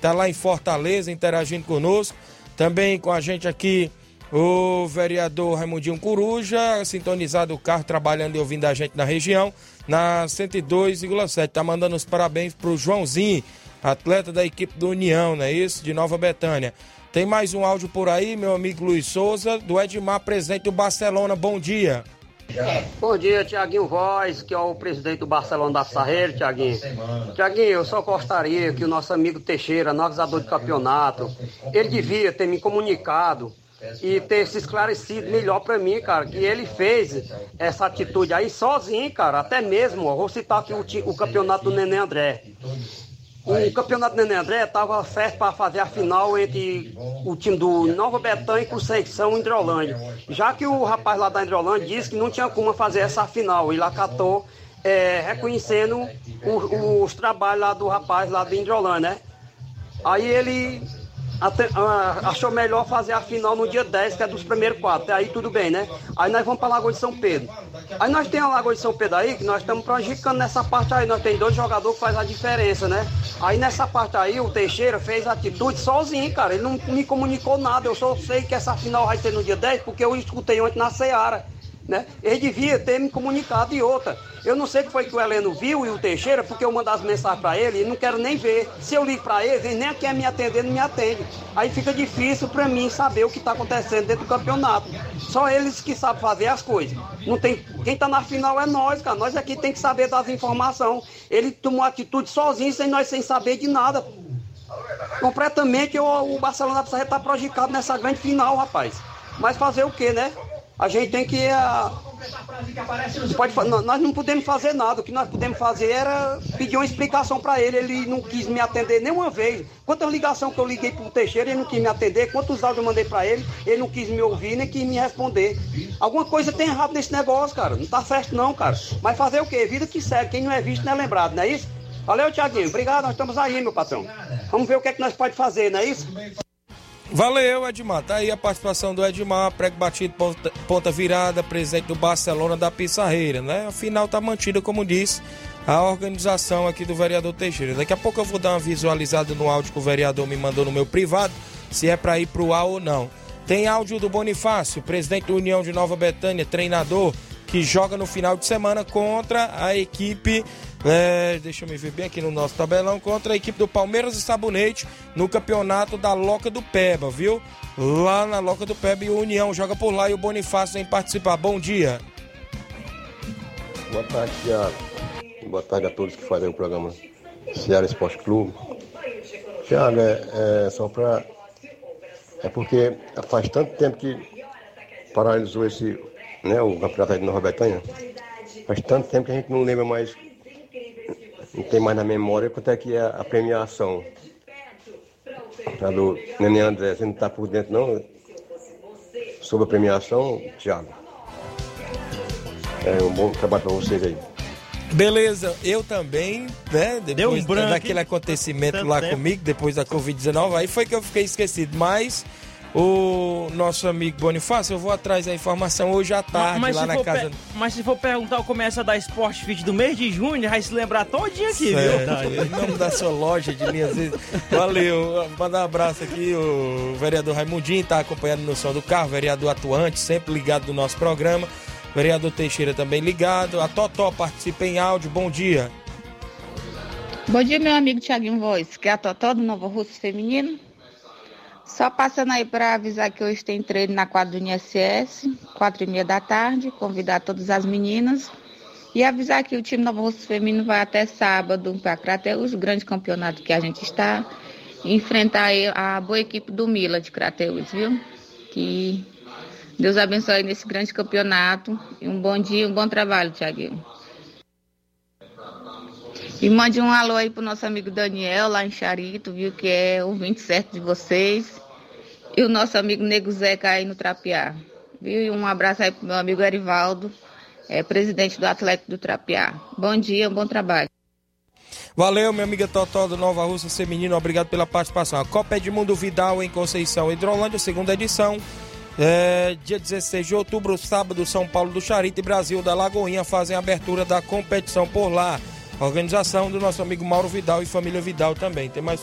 Tá lá em Fortaleza interagindo conosco. Também com a gente aqui o vereador Raimundinho Coruja, sintonizado o carro, trabalhando e ouvindo a gente na região, na 102,7. Tá mandando os parabéns pro Joãozinho, atleta da equipe do União, não é isso? De Nova Betânia. Tem mais um áudio por aí, meu amigo Luiz Souza, do Edmar, presidente do Barcelona. Bom dia. Bom dia, Tiaguinho Voz, que é o presidente do Barcelona da Sarreira, Tiaguinho. Tiaguinho, eu só gostaria que o nosso amigo Teixeira, analisador de campeonato, ele devia ter me comunicado e ter se esclarecido melhor para mim, cara, que ele fez essa atitude aí sozinho, cara, até mesmo, ó, vou citar aqui o, o campeonato do Nenê André. O campeonato Nenê André estava certo para fazer a final entre o time do Nova Betânia e Conceição Hidrolândia. Já que o rapaz lá da Hidrolândia disse que não tinha como fazer essa final, ele acatou é, reconhecendo o, os trabalhos lá do rapaz lá de Hidrolândia, né? Aí ele até, ah, achou melhor fazer a final no dia 10, que é dos primeiros quatro. Aí tudo bem, né? Aí nós vamos para Lagoa de São Pedro. Aí nós temos a Lagoa de São Pedro aí, que nós estamos projetando nessa parte aí. Nós temos dois jogadores que faz a diferença, né? Aí nessa parte aí, o Teixeira fez a atitude sozinho, cara. Ele não me comunicou nada. Eu só sei que essa final vai ser no dia 10, porque eu escutei ontem na Seara. Né? Ele devia ter me comunicado e outra. Eu não sei o que foi que o Heleno viu e o Teixeira, porque eu mando as mensagens para ele e não quero nem ver. Se eu ligo para eles, ele nem quer me atender, não me atende. Aí fica difícil para mim saber o que está acontecendo dentro do campeonato. Só eles que sabem fazer as coisas. Não tem, quem está na final é nós, cara. Nós aqui tem que saber das informações. Ele tomou atitude sozinho, sem nós sem saber de nada. Completamente o, o Barcelona precisa estar projetado nessa grande final, rapaz. Mas fazer o que, né? A gente tem que. A, pode, nós não podemos fazer nada. O que nós podemos fazer era pedir uma explicação para ele. Ele não quis me atender nenhuma vez. Quantas ligações que eu liguei para o Teixeira, ele não quis me atender. Quantos áudios eu mandei para ele, ele não quis me ouvir nem quis me responder. Alguma coisa tem errado nesse negócio, cara. Não tá certo, não, cara. Mas fazer o quê? Vida que segue. Quem não é visto não é lembrado, não é isso? Valeu, Tiaguinho. Obrigado, nós estamos aí, meu patrão. Vamos ver o que é que nós podemos fazer, não é isso? Valeu, Edmar. Tá aí a participação do Edmar, prego batido, ponta, ponta virada, presidente do Barcelona da Pissarreira, né? Afinal, tá mantida, como disse, a organização aqui do vereador Teixeira. Daqui a pouco eu vou dar uma visualizada no áudio que o vereador me mandou no meu privado, se é para ir pro ar ou não. Tem áudio do Bonifácio, presidente da União de Nova Betânia, treinador, que joga no final de semana contra a equipe é, deixa eu me ver bem aqui no nosso tabelão, contra a equipe do Palmeiras e Sabonete no campeonato da Loca do Peba, viu? Lá na Loca do Peba e o União joga por lá e o Bonifácio vem participar. Bom dia. Boa tarde, Thiago. Boa tarde a todos que fazem o programa Ceará Esporte Clube. Thiago, é, é só para. É porque faz tanto tempo que paralisou esse, né, o campeonato de Nova Betânia. Faz tanto tempo que a gente não lembra mais, não tem mais na memória quanto é que é a premiação. A do Nenê André, você não está por dentro não? Sobre a premiação, Thiago. É um bom trabalho para vocês aí. Beleza, eu também, né? Deu um Depois branco, daquele acontecimento lá tempo. comigo, depois da Covid-19, aí foi que eu fiquei esquecido. Mas o nosso amigo Bonifácio, eu vou atrás da informação hoje à tarde, mas, lá se na casa. mas se for perguntar o começo da Sport Fit do mês de junho, vai se lembrar todinho aqui, Certo. viu? Em nome da sua loja de linhas. Valeu. Mandar um abraço aqui. O vereador Raimundinho está acompanhando no som do carro. Vereador atuante, sempre ligado no nosso programa. Vereador Teixeira também ligado. A Totó participa em áudio. Bom dia. Bom dia, meu amigo Tiaguinho Voz, que é a Totó do Novo Russo Feminino. Só passando aí para avisar que hoje tem treino na quadra do INSS, quatro e meia da tarde, convidar todas as meninas. E avisar que o time Novo Russo Feminino vai até sábado para Crateus, o grande campeonato que a gente está, enfrentar a boa equipe do Mila de Crateus, viu? Que Deus abençoe nesse grande campeonato. E um bom dia, um bom trabalho, Tiaguinho. E mande um alô aí pro nosso amigo Daniel, lá em Charito, viu? Que é o 27 de vocês. E o nosso amigo Nego Zeca aí no Trapiá. Viu? E um abraço aí pro meu amigo Erivaldo, é, presidente do Atlético do Trapiá. Bom dia, bom trabalho. Valeu, minha amiga Totó do Nova Russa Feminino. Obrigado pela participação. A Copa Edmundo Vidal em Conceição, Hidrolândia, segunda edição. É, dia 16 de outubro, sábado, São Paulo do Charito e Brasil da Lagoinha fazem a abertura da competição por lá. Organização do nosso amigo Mauro Vidal e família Vidal também. Tem mais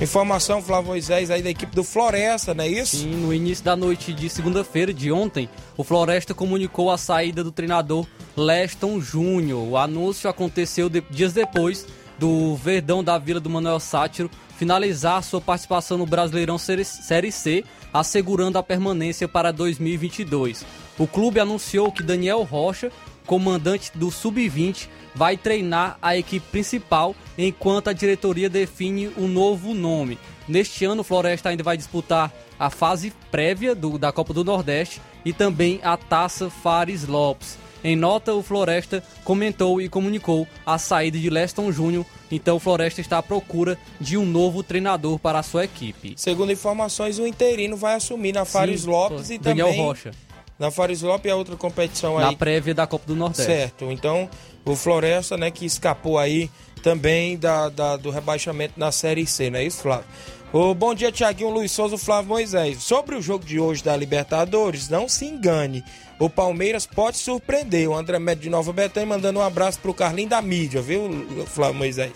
informação, Flávio Moisés, aí da equipe do Floresta, não é isso? Sim, no início da noite de segunda-feira, de ontem, o Floresta comunicou a saída do treinador Leston Júnior. O anúncio aconteceu de- dias depois do Verdão da Vila do Manuel Sátiro finalizar sua participação no Brasileirão Série- C, assegurando a permanência para 2022. O clube anunciou que Daniel Rocha, comandante do Sub-20, vai treinar a equipe principal enquanto a diretoria define um novo nome. Neste ano, o Floresta ainda vai disputar a fase prévia do- da Copa do Nordeste e também a Taça Fares Lopes. Em nota, o Floresta comentou e comunicou a saída de Leston Júnior, então o Floresta está à procura de um novo treinador para a sua equipe. Segundo informações, o interino vai assumir na Fares Sim, Lopes e Daniel também... Rocha. Na Fares Lopes a outra competição Na aí. prévia da Copa do Nordeste. Certo. Então, o Floresta, né, que escapou aí também da, da- do rebaixamento na Série C, não é isso, Flávio? Ô, bom dia, Tiaguinho Luiz Souza, Flávio Moisés. Sobre o jogo de hoje da Libertadores, não se engane. O Palmeiras pode surpreender. O André Médio de Nova Betânia mandando um abraço pro Carlinho da mídia, viu, Flávio Moisés?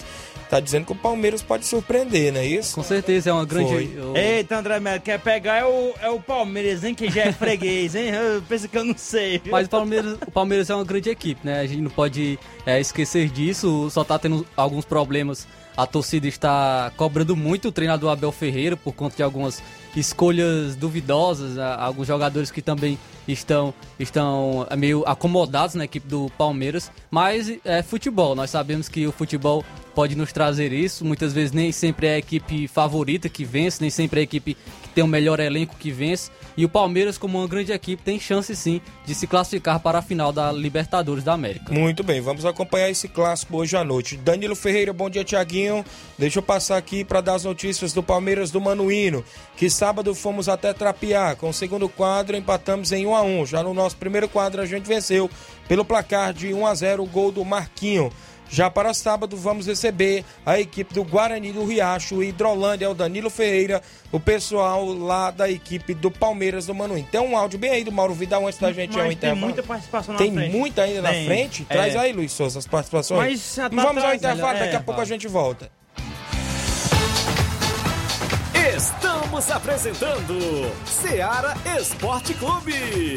Tá dizendo que o Palmeiras pode surpreender, não é isso? Com certeza, é uma grande. Foi. eu- Eita, André Melo, quer pegar é o, é o Palmeiras, hein? Que já é [laughs] freguês, hein? Eu penso que eu não sei, viu? Mas o Palmeiras, o Palmeiras é uma grande equipe, né? A gente não pode é, esquecer disso. Só tá tendo alguns problemas. A torcida está cobrando muito o treinador Abel Ferreira por conta de algumas escolhas duvidosas. Alguns jogadores que também estão, estão é, meio acomodados na equipe do Palmeiras. Mas é futebol. Nós sabemos que o futebol pode nos trazer isso. Muitas vezes nem sempre é a equipe favorita que vence, nem sempre é a equipe que tem o melhor elenco que vence. E o Palmeiras, como uma grande equipe, tem chance sim de se classificar para a final da Libertadores da América. Muito bem, vamos acompanhar esse clássico hoje à noite. Danilo Ferreira, bom dia, Tiaguinho. Deixa eu passar aqui para dar as notícias do Palmeiras do Manuíno, que sábado fomos até Trapiá. Com o segundo quadro, empatamos em 1 a 1 Já no nosso primeiro quadro, a gente venceu pelo placar de 1 a 0 o gol do Marquinho. Já para sábado, vamos receber a equipe do Guarani do Riacho, Hidrolândia, o Danilo Ferreira, o pessoal lá da equipe do Palmeiras do Manuíno. Tem um áudio bem aí do Mauro Vidal antes da gente ir ao Mas tem intervalo. muita participação na Tem frente. muita ainda na Tem, frente? é. Traz aí, Luiz Souza, as participações. Mas tá vamos ao trazendo, intervalo, daqui a é, pouco a gente volta. Estamos apresentando Seara Esporte Clube.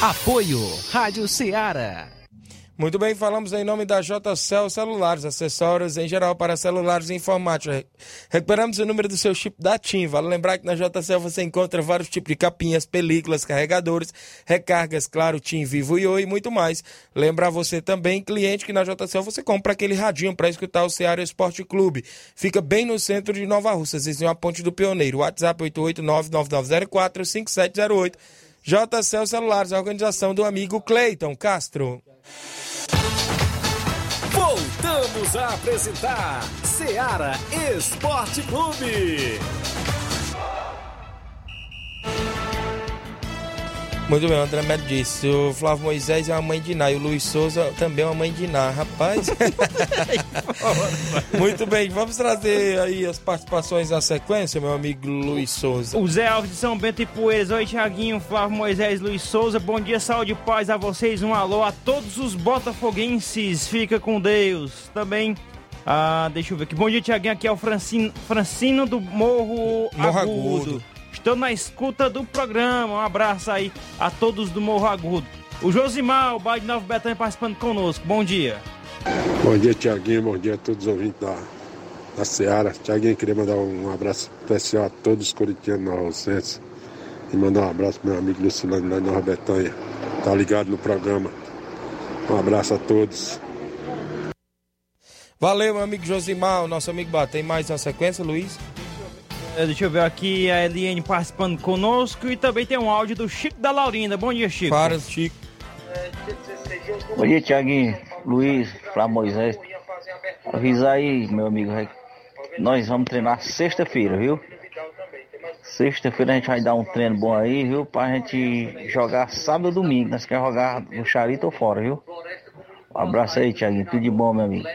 Apoio Rádio Ceará. Muito bem, falamos em nome da JCL Celulares, acessórios em geral para celulares e informática. Recuperamos o número do seu chip da TIM. Vale lembrar que na JCL você encontra vários tipos de capinhas, películas, carregadores, recargas, claro, TIM, Vivo e Oi e muito mais. Lembrar você também, cliente, que na JCL você compra aquele radinho para escutar o Ceará Esporte Clube. Fica bem no centro de Nova Russa, vizinho a Ponte do Pioneiro. WhatsApp 889-9904-5708. JCL Celulares, a organização do amigo Cleiton Castro. Voltamos a apresentar Seara Esporte Clube. Muito bem, o André Melo disse. O Flávio Moisés é uma mãe de Iná e o Luiz Souza também é uma mãe de Iná. Rapaz. [laughs] Muito bem, vamos trazer aí as participações na sequência, meu amigo Luiz Souza. O Zé Alves de São Bento e Poeiras. Oi, Tiaguinho, Flávio Moisés, Luiz Souza. Bom dia, saúde e paz a vocês. Um alô a todos os botafoguenses. Fica com Deus. Também. Ah, deixa eu ver aqui. Bom dia, Tiaguinho. Aqui é o Francino, Francino do Morro, Morro Agudo. Agudo. Estou na escuta do programa. Um abraço aí a todos do Morro Agudo. O Josimar, o bairro de Nova Betânia, participando conosco. Bom dia. Bom dia, Tiaguinho. Bom dia a todos os ouvintes da, da Seara. Tiaguinho, queria mandar um abraço especial a todos os corintianos Nova Rocense. E mandar um abraço pro meu amigo Lucilano da Nova Betânia. Tá ligado no programa. Um abraço a todos. Valeu, meu amigo Josimar, o nosso amigo Bá. Tem mais uma sequência, Luiz? É, Deixa eu ver aqui a Eliane participando conosco e também tem um áudio do Chico da Laurinda. Bom dia, Chico. Para, Chico. Bom dia, Tiaguinho, Luiz, Flávio Moisés. Avisa aí, meu amigo. Nós vamos treinar sexta-feira, viu? Sexta-feira a gente vai dar um treino bom aí, viu? Pra gente jogar sábado ou domingo. Nós queremos jogar no Charito ou fora, viu? Um abraço aí, Tiaguinho. Tudo de bom, meu amigo.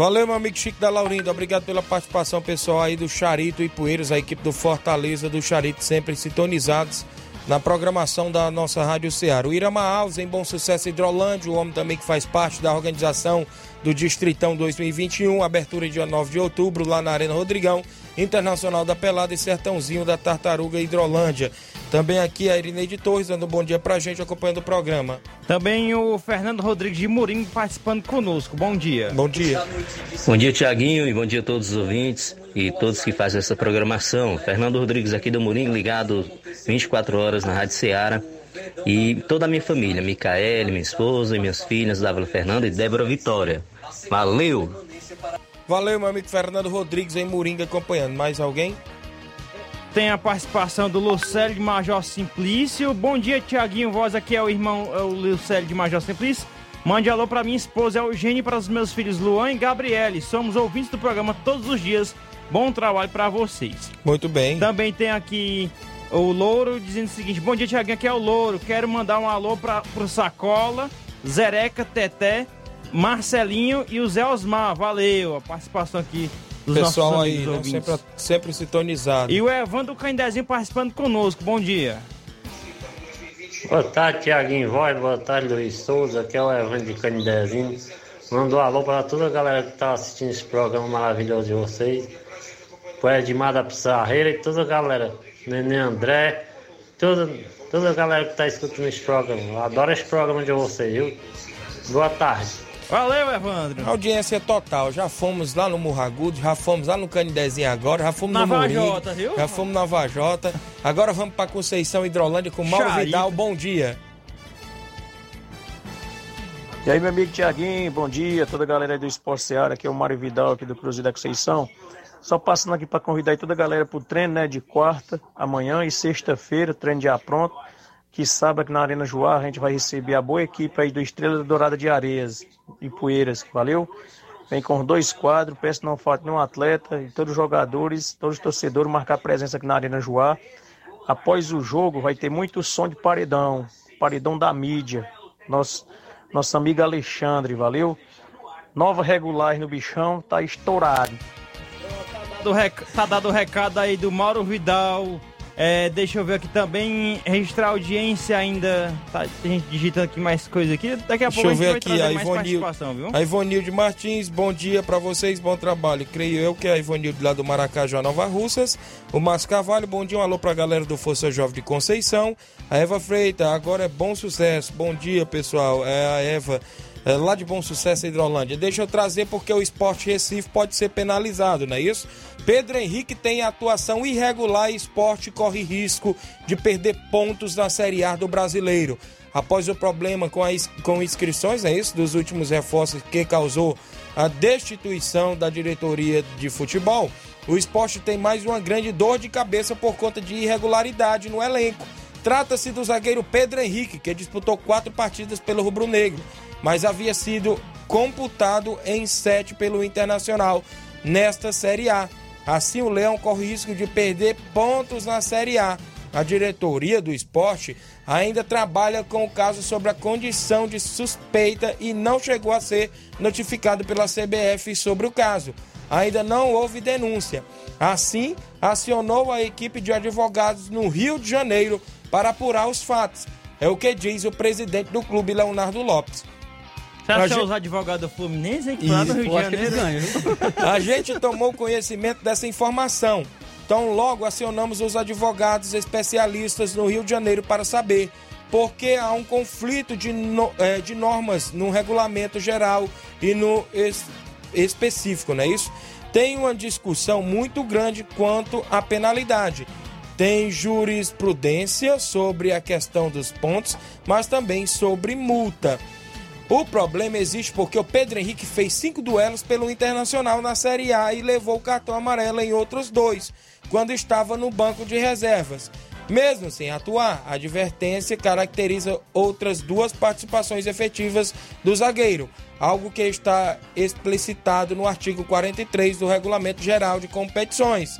Valeu, meu amigo Chico da Laurinda. Obrigado pela participação pessoal aí do Charito e Poeiras, a equipe do Fortaleza do Charito, sempre sintonizados na programação da nossa Rádio Ceará. O Irama Alves, em Bom Sucesso Hidrolândia, o homem também que faz parte da organização do Distritão 2021, abertura dia 9 de outubro, lá na Arena Rodrigão, Internacional da Pelada e Sertãozinho da Tartaruga Hidrolândia. Também aqui a Irineide Torres dando um bom dia pra gente, acompanhando o programa. Também o Fernando Rodrigues de Murim participando conosco. Bom dia. Bom dia. Bom dia, Tiaguinho, e bom dia a todos os ouvintes e todos que fazem essa programação. Fernando Rodrigues aqui do Murim, ligado 24 horas na Rádio Ceará. E toda a minha família, Micaele, minha esposa e minhas filhas, Dávila Fernanda e Débora Vitória. Valeu! Valeu, meu amigo Fernando Rodrigues em Moringa acompanhando. Mais alguém? Tem a participação do Lucélio de Major Simplício. Bom dia, Tiaguinho. Voz aqui é o irmão é o Lucélio de Major Simplício. Mande alô para minha esposa Eugênia e para os meus filhos Luan e Gabriele. Somos ouvintes do programa todos os dias. Bom trabalho para vocês. Muito bem. Também tem aqui o Louro dizendo o seguinte: Bom dia, Tiaguinho. Aqui é o Louro. Quero mandar um alô para pro Sacola, Zereca, Teté, Marcelinho e o Zé Osmar. Valeu a participação aqui dos Pessoal aí, amigos né, sempre, sempre sintonizado. E o Evandro Candezinho participando conosco. Bom dia. Boa tarde, Tiaguinho Voz, boa tarde, Luiz Souza, aqui é o Evandro de Canidezinho. Mando um alô para toda a galera que está assistindo esse programa maravilhoso de vocês. Pro Edmar da Pissarreira e toda a galera, Nenê André, toda, toda a galera que está escutando esse programa. Eu adoro esse programa de vocês, viu? Boa tarde. Valeu, Evandro. Audiência total. Já fomos lá no Murragudo, já fomos lá no Canidezinho agora, já fomos Na no Vajota, viu? já fomos na Vajota. Agora vamos para Conceição Hidrolândia com Mauro Charito. Vidal. Bom dia. E aí, meu amigo Tiaguinho, bom dia, toda a galera aí do Esporte Seara, aqui é o Mário Vidal, aqui do Cruzeiro da Conceição. Só passando aqui para convidar aí toda a galera pro treino, né, de quarta, amanhã e sexta-feira, treino já pronto. Que sábado aqui na Arena Joá a gente vai receber a boa equipe aí do Estrela Dourada de Areias e Poeiras, valeu? Vem com dois quadros, peço não falte nenhum atleta e todos os jogadores, todos os torcedores marcar presença aqui na Arena Joá. Após o jogo vai ter muito som de paredão, paredão da mídia. Nosso, nosso amigo Alexandre, valeu? Nova regular no bichão, tá estourado. Do rec- Tá dado o recado aí do Mauro Vidal É, deixa eu ver aqui também, registrar a audiência ainda. Tá, tem gente digitando aqui mais coisa aqui. Daqui a Deixa pouco eu a gente ver vai aqui, a mais Ivonil, a Ivonilde Martins, bom dia pra vocês, bom trabalho. Creio eu que é a Ivonilde lá do Maracajá, Nova Russas. O Márcio Carvalho, bom dia, um alô pra galera do Força Jovem de Conceição. A Eva Freita, agora é bom sucesso. Bom dia, pessoal. É a Eva. é, lá de Bom Sucesso, Hidrolândia. Deixa eu trazer porque o esporte Recife pode ser penalizado, não é isso? Pedro Henrique tem atuação irregular e esporte corre risco de perder pontos na Série A do Brasileiro. Após o problema com, as com inscrições, é isso? Dos últimos reforços que causou a destituição da diretoria de futebol, o esporte tem mais uma grande dor de cabeça por conta de irregularidade no elenco. Trata-se do zagueiro Pedro Henrique, que disputou quatro partidas pelo Rubro Negro, mas havia sido computado em sete pelo Internacional nesta Série A. Assim, o Leão corre risco de perder pontos na Série A. A diretoria do esporte ainda trabalha com o caso sobre a condição de suspeita e não chegou a ser notificado pela CBF sobre o caso. Ainda não houve denúncia. Assim, acionou a equipe de advogados no Rio de Janeiro para apurar os fatos. É o que diz o presidente do clube, Leonardo Lopes. Você acha é gente- os advogados do Fluminense, que lá do Rio de Janeiro? A gente tomou conhecimento dessa informação. Então, logo acionamos os advogados especialistas no Rio de Janeiro para saber por que há um conflito de, no- eh, de normas no regulamento geral e no es- específico, não é isso? Tem uma discussão muito grande quanto à penalidade. Tem jurisprudência sobre a questão dos pontos, mas também sobre multa. O problema existe porque o Pedro Henrique fez cinco duelos pelo Internacional na Série A e levou o cartão amarelo em outros dois, quando estava no banco de reservas. Mesmo sem atuar, a advertência caracteriza outras duas participações efetivas do zagueiro, algo que está explicitado no artigo 43 do Regulamento Geral de Competições.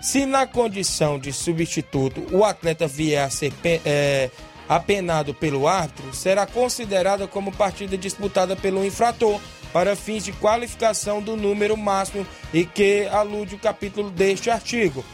Se na condição de substituto o atleta vier a ser é, apenado pelo árbitro, será considerada como partida disputada pelo infrator para fins de qualificação do número máximo e que alude o capítulo deste artigo.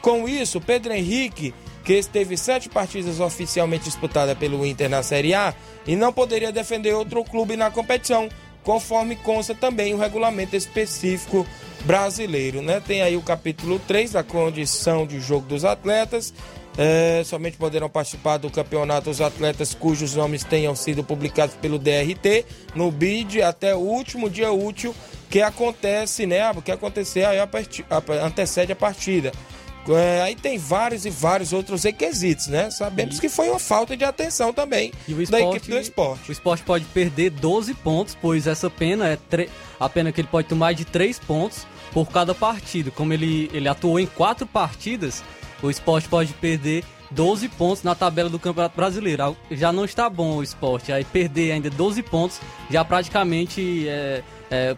Com isso, Pedro Henrique, que esteve sete partidas oficialmente disputadas pelo Inter na Série A e não poderia defender outro clube na competição, conforme consta também o regulamento específico brasileiro. Né? Tem aí o capítulo 3 da condição de jogo dos atletas. É, somente poderão participar do campeonato os atletas cujos nomes tenham sido publicados pelo DRT no BID até o último dia útil que acontece, né? Que acontecer aí a a- antecede a partida. É, aí tem vários e vários outros requisitos, né? Sabemos que foi uma falta de atenção também E o da esporte, equipe do esporte. O esporte pode perder 12 pontos, pois essa pena é tre- a pena que ele pode tomar é de 3 pontos por cada partida. Como ele, ele atuou em 4 partidas, o esporte pode perder 12 pontos na tabela do Campeonato Brasileiro. Já não está bom o esporte. Aí perder ainda 12 pontos já praticamente é, é,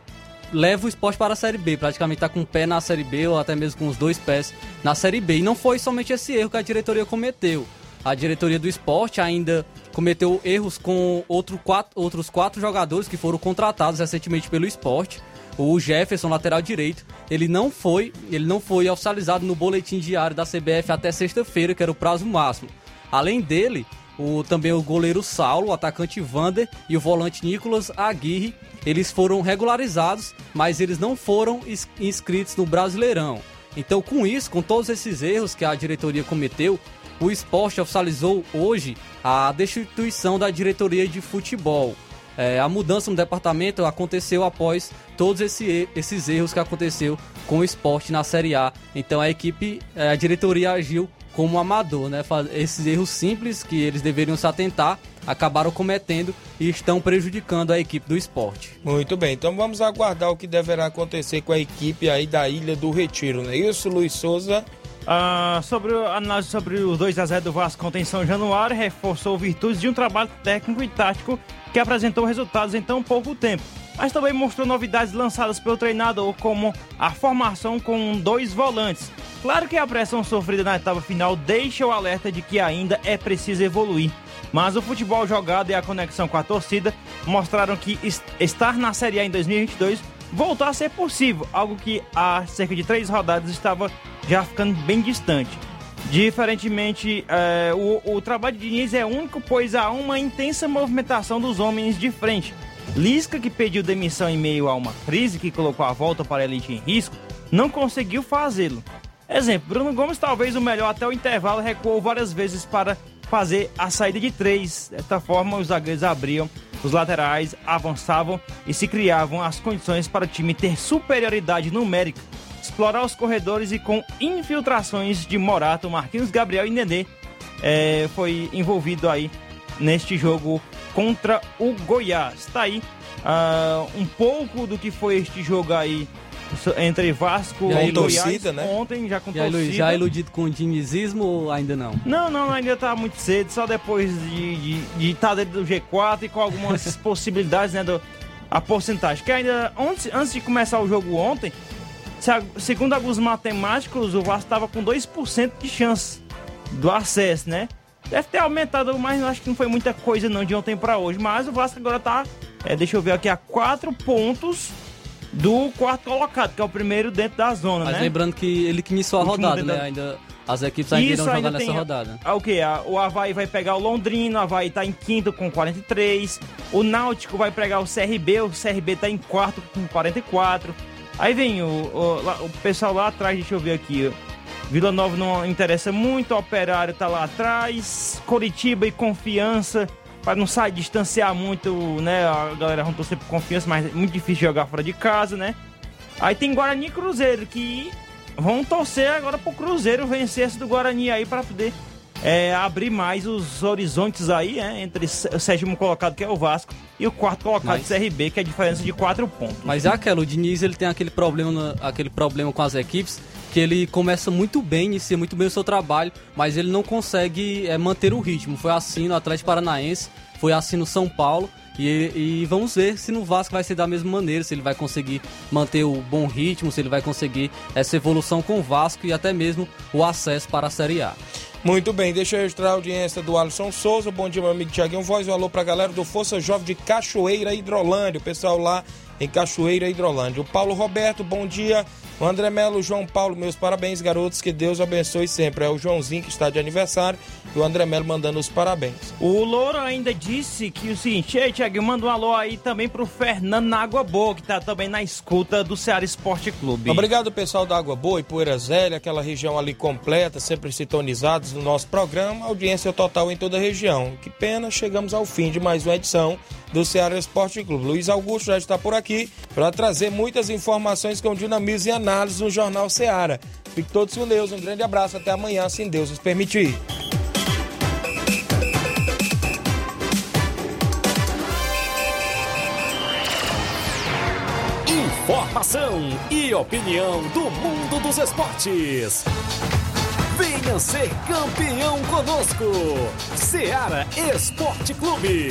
leva o esporte para a Série B. Praticamente está com o pé na Série B ou até mesmo com os dois pés na Série B. E não foi somente esse erro que a diretoria cometeu. A diretoria do esporte ainda cometeu erros com outro quatro, outros quatro jogadores que foram contratados recentemente pelo esporte. O Jefferson, lateral direito, ele não foi, ele não foi oficializado no boletim diário da CBF até sexta-feira, que era o prazo máximo. Além dele, o, também o goleiro Saulo, o atacante Vander e o volante Nicolas Aguirre, eles foram regularizados, mas eles não foram ins- inscritos no Brasileirão. Então, com isso, com todos esses erros que a diretoria cometeu, o esporte oficializou hoje a destituição da diretoria de futebol. É, a mudança no departamento aconteceu após todos esse- esses erros que aconteceu com o esporte na Série A. Então a equipe, é, a diretoria agiu como amador, né? Esses erros simples que eles deveriam se atentar acabaram cometendo e estão prejudicando a equipe do esporte. Muito bem, então vamos aguardar o que deverá acontecer com a equipe aí da Ilha do Retiro, não é isso, Luiz Souza? Ah, sobre o- a análise sobre os 2 a 0 do Vasco contra em São Januário, reforçou virtudes de um trabalho técnico e tático que apresentou resultados em tão pouco tempo. Mas também mostrou novidades lançadas pelo treinador, como a formação com dois volantes. Claro que a pressão sofrida na etapa final deixa o alerta de que ainda é preciso evoluir. Mas o futebol jogado e a conexão com a torcida mostraram que es- estar na Série A em 2022 voltou a ser possível, algo que há cerca de três rodadas estava já ficando bem distante. Diferentemente, é, o, o trabalho de Diniz é único, pois há uma intensa movimentação dos homens de frente. Lisca, que pediu demissão em meio a uma crise que colocou a volta para a elite em risco, não conseguiu fazê-lo. Exemplo, Bruno Gomes, talvez o melhor até o intervalo, recuou várias vezes para fazer a saída de três. Desta forma, os zagueiros abriam, os laterais avançavam e se criavam as condições para o time ter superioridade numérica, explorar os corredores e com infiltrações de Morato, Marquinhos Gabriel e Nenê é, foi envolvido aí neste jogo contra o Goiás. Tá aí uh, um pouco do que foi este jogo aí entre Vasco e, e Goiás né? ontem já com e aí, torcida. Já iludido com o dinizismo ou ainda não? Não, não, ainda tá muito cedo, só depois de estar de, de tá dentro do G4 e com algumas [laughs] possibilidades, né, do, a porcentagem. Que ainda, antes, antes de começar o jogo ontem, segundo alguns matemáticos, o Vasco estava com 2% de chance do acesso, né? Deve ter aumentado, mas acho que não foi muita coisa não de ontem para hoje. Mas o Vasco agora tá, é, deixa eu ver aqui, a 4 pontos do quarto colocado, que é o primeiro dentro da zona, Mas né? lembrando que ele que iniciou a rodada, né? Da... Ainda as equipes ainda Isso, irão ainda jogar tem, nessa rodada. Ah, o que? O Havaí vai pegar o Londrina, o Havaí tá em quinto com 43. O Náutico vai pegar o CRB, o CRB tá em quarto com 44. Aí vem o, o, o pessoal lá atrás, deixa eu ver aqui. Vila Nova não interessa muito, Operário tá lá atrás. Coritiba e Confiança para não sair, distanciar muito, né? A galera vão torcer por confiança, mas é muito difícil jogar fora de casa, né? Aí tem Guarani e Cruzeiro, que vão torcer agora pro Cruzeiro vencer esse do Guarani aí para poder é, abrir mais os horizontes aí, né? Entre o sétimo colocado, que é o Vasco, e o quarto colocado, Mas- CRB, que é a diferença de quatro pontos. Mas é aquela, o Diniz ele tem aquele problema, aquele problema com as equipes, que ele começa muito bem, inicia muito bem o seu trabalho, mas ele não consegue é, manter o ritmo. Foi assim no Atlético Paranaense, foi assim no São Paulo. E, e vamos ver se no Vasco vai ser da mesma maneira, se ele vai conseguir manter o bom ritmo, se ele vai conseguir essa evolução com o Vasco e até mesmo o acesso para a Série A. Muito bem, deixa eu registrar a audiência do Alisson Souza. Bom dia, meu amigo Tiaguinho Voz. Um alô pra galera do Força Jovem de Cachoeira Hidrolândia. O pessoal lá em Cachoeira Hidrolândia. O Paulo Roberto, bom dia. O André Melo, o João Paulo, meus parabéns, garotos. Que Deus abençoe sempre. É o Joãozinho que está de aniversário e o André Melo mandando os parabéns. O Louro ainda disse que o seguinte, ei, Thiago, manda um alô aí também pro Fernando na Água Boa, que tá também na escuta do Ceará Esporte Clube. Obrigado, pessoal da Água Boa e Poeira Zélia, aquela região ali completa, sempre sintonizados no nosso programa. Audiência total em toda a região. Que pena, chegamos ao fim de mais uma edição do Ceará Esporte Clube. Luiz Augusto já está por aqui para trazer muitas informações com dinamismo e análise no Jornal Ceará. Fique todos com Deus. Um grande abraço. Até amanhã, se Deus nos permitir. Informação e opinião do mundo dos esportes. Venha ser campeão conosco. Seara Esporte Clube.